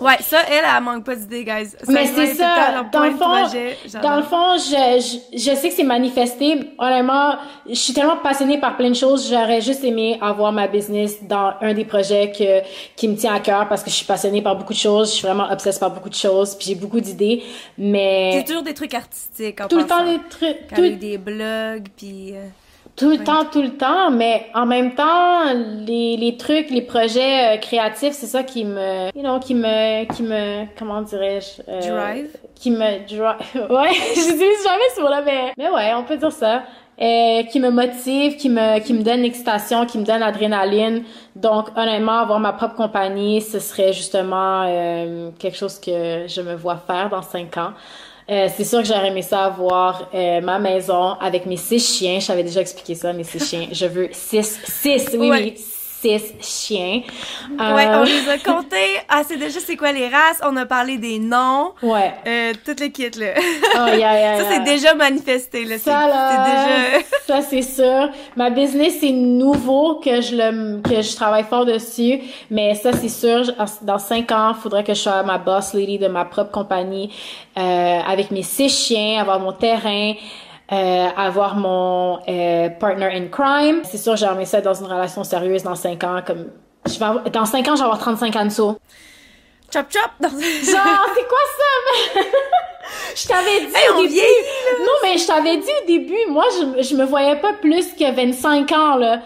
Ouais, ça, elle, elle, manque pas d'idées, guys. mais c'est ça. Dans le fond, dans le fond, je, je, je sais que c'est manifesté. Honnêtement, je suis tellement passionnée par plein de choses. J'aurais juste aimé avoir ma business dans un des projets que, qui me tient à cœur parce que je suis passionnée par beaucoup de choses. Je suis vraiment obsesse par beaucoup de choses. Puis j'ai beaucoup d'idées. Mais. C'est toujours des trucs artistiques, en Tout le temps des trucs. Tout... des blogs, puis. Tout le temps, tout le temps, mais en même temps, les, les trucs, les projets euh, créatifs, c'est ça qui me, you know, qui me, qui me, comment dirais-je, euh, drive, qui me drive, ouais, j'utilise jamais ce mot-là, mais, mais ouais, on peut dire ça, euh, qui me motive, qui me, qui me donne l'excitation, qui me donne l'adrénaline. Donc, honnêtement, avoir ma propre compagnie, ce serait justement euh, quelque chose que je me vois faire dans cinq ans. Euh, c'est sûr que j'aurais aimé ça avoir euh, ma maison avec mes six chiens. Je t'avais déjà expliqué ça, mes six chiens. Je veux six, six, oui, oui, six chiens. Ouais, on euh, les a comptés. Ah, c'est déjà c'est quoi les races? On a parlé des noms. Ouais. Euh, toutes les kits, là. Oh, yeah, yeah, ça, c'est déjà manifesté, là. Ça, là. déjà... ça, c'est sûr. Ma business, c'est nouveau que je le, que je travaille fort dessus. Mais ça, c'est sûr. Dans cinq ans, il faudrait que je sois ma boss lady de ma propre compagnie, euh, avec mes six chiens, avoir mon terrain, euh, avoir mon euh, partner in crime. C'est sûr, j'ai aimé ça dans une relation sérieuse dans 5 ans. Comme, je vais dans 5 ans, je vais avoir 35 ans de saut. Chop chop! Genre, c'est quoi ça? je t'avais dit hey, au début. non, mais je t'avais dit au début, moi, je, je me voyais pas plus que 25 ans, là.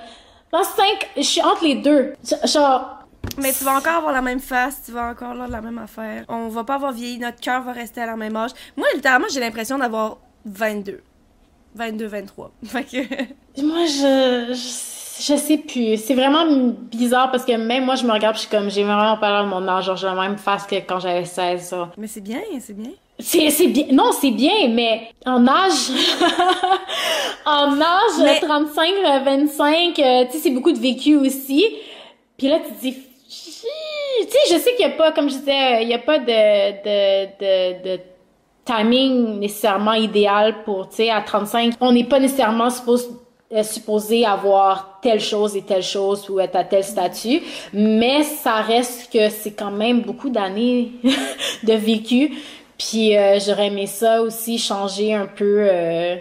Dans 5, je suis entre les deux. Genre, mais tu vas encore avoir la même face, tu vas encore avoir la même affaire. On va pas avoir vieilli, notre cœur va rester à la même âge. Moi, littéralement, j'ai l'impression d'avoir 22. 22, 23. Fait que... Moi, je, je, je sais plus. C'est vraiment bizarre parce que même moi, je me regarde, je suis comme, j'ai vraiment pas l'air de mon âge. Genre, j'ai la même face que quand j'avais 16, ça. Mais c'est bien, c'est bien. C'est, bien. Non, c'est bien, mais en âge, en âge, Mais- 35, euh, 25, euh, tu sais, c'est beaucoup de vécu aussi. Puis là, tu te dis, tu sais, je sais qu'il y a pas, comme je disais, il y a pas de, de, de, de timing nécessairement idéal pour, tu sais, à 35, on n'est pas nécessairement supposé euh, supposé avoir telle chose et telle chose ou être à tel statut, mais ça reste que c'est quand même beaucoup d'années de vécu. Puis euh, j'aurais aimé ça aussi changer un peu, euh,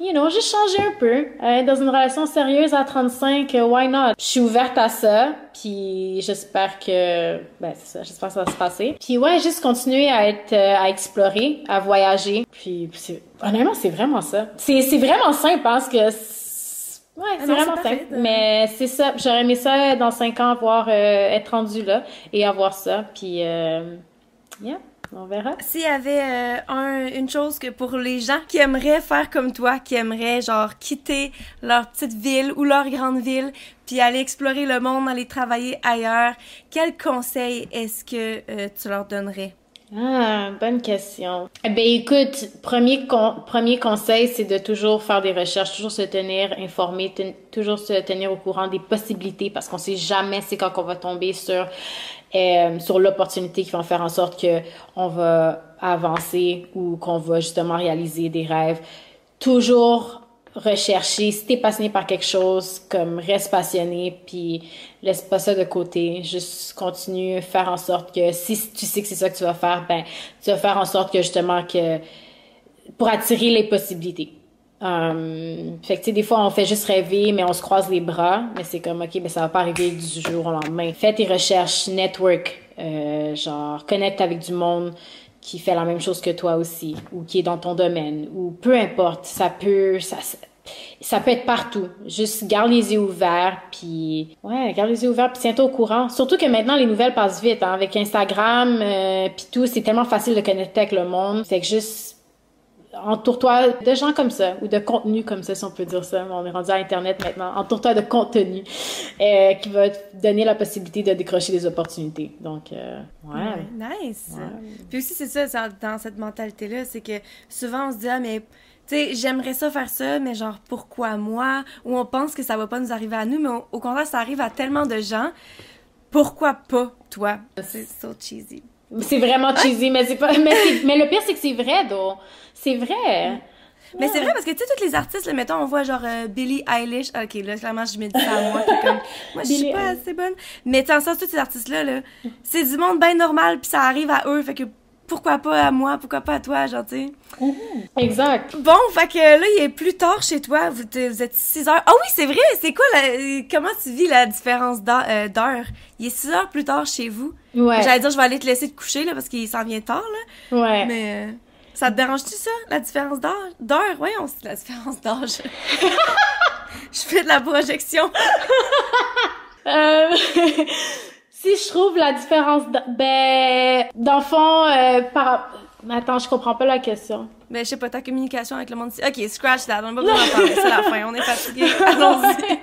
you know, juste changer un peu. Euh, dans une relation sérieuse à 35, euh, why not? Je suis ouverte à ça, puis j'espère que, ben c'est ça, j'espère que ça va se passer. Puis ouais, juste continuer à être, euh, à explorer, à voyager. Puis c'est, honnêtement, c'est vraiment ça. C'est, c'est vraiment simple parce que c'est- Ouais, Ah c'est vraiment simple. de- Mais c'est ça. J'aurais aimé ça dans cinq ans avoir euh, être rendu là et avoir ça. Puis euh, yeah, on verra. S'il y avait euh, un, une chose que pour les gens qui aimeraient faire comme toi, qui aimeraient genre quitter leur petite ville ou leur grande ville, puis aller explorer le monde, aller travailler ailleurs, quel conseil est-ce que euh, tu leur donnerais? Ah, bonne question. Eh ben écoute, premier con- premier conseil, c'est de toujours faire des recherches, toujours se tenir informé, ten- toujours se tenir au courant des possibilités parce qu'on sait jamais c'est quand on va tomber sur euh, sur l'opportunité qui va faire en sorte que on va avancer ou qu'on va justement réaliser des rêves. Toujours rechercher, si t'es passionné par quelque chose, comme reste passionné, puis laisse pas ça de côté. Juste continue, faire en sorte que si tu sais que c'est ça que tu vas faire, ben tu vas faire en sorte que justement que pour attirer les possibilités. Euh, fait que des fois on fait juste rêver mais on se croise les bras mais c'est comme ok ben ça va pas arriver du jour au lendemain fais tes recherches network euh, genre connecte avec du monde qui fait la même chose que toi aussi ou qui est dans ton domaine ou peu importe ça peut ça- ça peut être partout. Juste garde les yeux ouverts, puis ouais, garde les yeux ouverts, puis tiens-toi au courant. Surtout que maintenant les nouvelles passent vite, hein, avec Instagram, euh, puis tout, c'est tellement facile de connecter avec le monde. Fait que juste entoure-toi de gens comme ça ou de contenu comme ça, si on peut dire ça. On est rendu à Internet maintenant. Entoure-toi de contenu euh, qui va te donner la possibilité de décrocher des opportunités. Donc, euh, ouais. Nice! Ouais. Puis aussi, c'est ça, dans, cette mentalité-là, c'est que souvent on se dit, ah, mais, tu sais, j'aimerais ça faire ça, mais genre, pourquoi moi? Ou on pense que ça va pas nous arriver à nous, mais au contraire, ça arrive à tellement de gens. Pourquoi pas toi? C'est so cheesy. C'est vraiment cheesy, mais c'est pas, mais, le pire, c'est que c'est vrai, donc. C'est vrai. Mais c'est vrai parce que tu sais, tous les artistes, là, mettons, on voit genre euh, Billie Eilish. Ok, là, clairement, je me dis ça à moi. comme, moi, je suis pas assez bonne. Mais tu sais, en sens, tous ces artistes-là, là, c'est du monde bien normal, puis ça arrive à eux. Fait que pourquoi pas à moi, pourquoi pas à toi, genre, tu sais. Exact. Bon, fait que là, il est plus tard chez toi. Vous, te- vous êtes 6 heures. Ah oui, c'est vrai! C'est quoi la, comment tu vis la différence d'heure? euh, d'heure? Il est 6 heures plus tard chez vous. Ouais. J'allais dire, je vais aller te laisser te coucher, là, parce qu'il s'en vient tard, là. Ouais. Mais euh, ça te dérange-tu, ça, la différence? D'heure? Oui, on sait la différence d'âge. je fais de la projection. Euh, si je trouve la différence, ben, dans fond, euh, par... Attends, je comprends pas la question. Mais je sais pas, ta communication avec le monde. Ok, scratch that, on va pas en parler, c'est la fin, on est fatigué. Allons-y.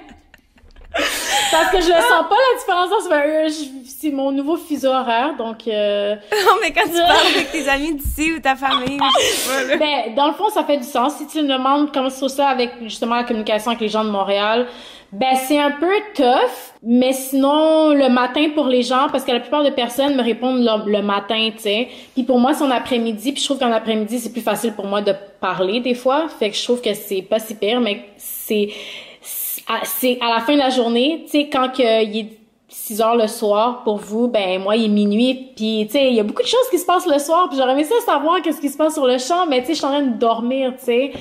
Parce que je le sens pas la différence, c'est je- c'est mon nouveau fuseau horaire, donc... Euh... non, mais quand tu parles avec tes amis d'ici ou ta famille, je sais pas. Ben, dans le fond, ça fait du sens. Si tu me demandes comment je trouve ça avec justement la communication avec les gens de Montréal, ben c'est un peu tough, mais sinon le matin pour les gens, parce que la plupart des personnes me répondent le, le matin, tu sais. Puis pour moi, c'est en après-midi, puis je trouve qu'en après-midi c'est plus facile pour moi de parler des fois, fait que je trouve que c'est pas si pire, mais c'est c'est à la fin de la journée, tu sais, quand que il est 6 heures le soir pour vous, ben moi il est minuit, puis tu sais, il y a beaucoup de choses qui se passent le soir, puis j'aurais aimé ça savoir qu'est-ce qui se passe sur le champ, mais tu sais, je suis en train de dormir, tu sais.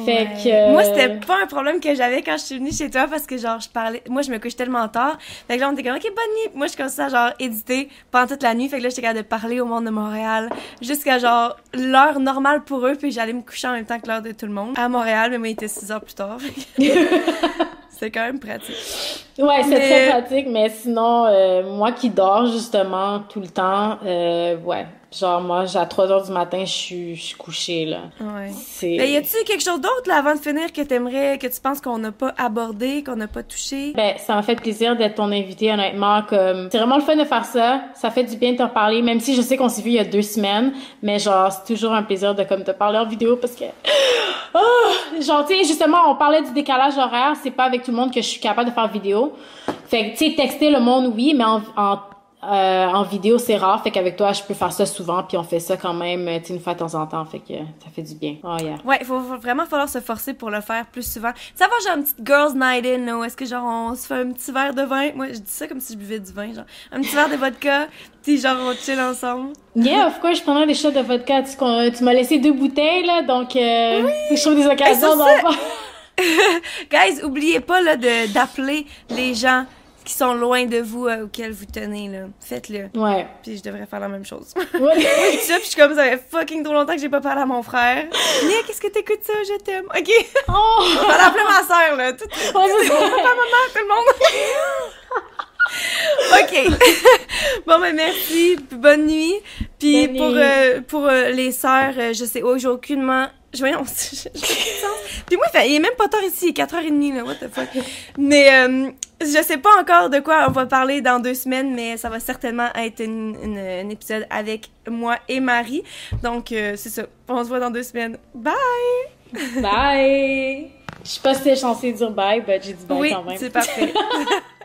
Fait que... Moi, c'était pas un problème que j'avais quand je suis venue chez toi parce que, genre, je parlais... Moi, je me couche tellement tard. Fait que là, on était comme, OK, bonne nuit. Moi, je commençais à, genre, éditer pendant toute la nuit. Fait que là, j'étais capable de parler au monde de Montréal jusqu'à, genre, l'heure normale pour eux. Puis j'allais me coucher en même temps que l'heure de tout le monde à Montréal. Mais moi, il était 6 heures plus tard. c'est quand même pratique. Ouais, c'est très pratique. Mais sinon, euh, moi qui dors, justement, tout le temps, euh, ouais Genre, moi, à 3 heures du matin, je suis, je suis couchée, là. Ouais. C'est... Ben, y a-tu quelque chose d'autre, là, avant de finir, que t'aimerais, que tu penses qu'on n'a pas abordé, qu'on n'a pas touché? Ben, ça m'a fait plaisir d'être ton invité, honnêtement. Comme, c'est vraiment le fun de faire ça. Ça fait du bien de te parler, même si je sais qu'on s'est vu il y a deux semaines. Mais genre, c'est toujours un plaisir de, comme, te parler en vidéo parce que, oh! Genre, tu sais, justement, on parlait du décalage horaire. C'est pas avec tout le monde que je suis capable de faire vidéo. Fait que, tu sais, texter le monde, oui, mais en, en euh, en vidéo, c'est rare, fait qu'avec toi, je peux faire ça souvent, puis on fait ça quand même, tu sais, une fois de temps en temps, fait que ça fait du bien. Oh yeah. Ouais, il faut, vraiment falloir se forcer pour le faire plus souvent. Ça va, genre une petite girls night in, là, est-ce que genre on se fait un petit verre de vin? Moi, je dis ça comme si je buvais du vin, genre un petit verre de vodka, puis genre on chill ensemble. Yeah, of course, je prendrais des shots de vodka. Tu, tu m'as laissé deux bouteilles, là, donc euh, je trouve des occasions d'en Guys, oubliez pas là d'appeler les gens qui sont loin de vous, euh, auxquels vous tenez, là. Faites-le. Ouais. Puis je devrais faire la même chose. Ouais. ça, puis je suis comme, ça fait fucking trop longtemps que j'ai pas parlé à mon frère. Nia, qu'est-ce que t'écoutes ça? Je t'aime. OK. Oh! On va l'appeler ma soeur, là. Tout, tout, maman, tout le monde. OK. bon, ben merci. Bonne nuit. Puis pour, euh, pour euh, les sœurs, je sais, oh, j'ai aucunement je voyons, Puis moi, il est même pas tard ici, il est 4h30, là, what the fuck? Mais euh, je sais pas encore de quoi on va parler dans deux semaines, mais ça va certainement être un épisode avec moi et Marie. Donc, euh, c'est ça. On se voit dans deux semaines. Bye! Bye! Je sais pas si t'es censé dire bye, mais j'ai dit bye quand même. Oui, c'est parfait.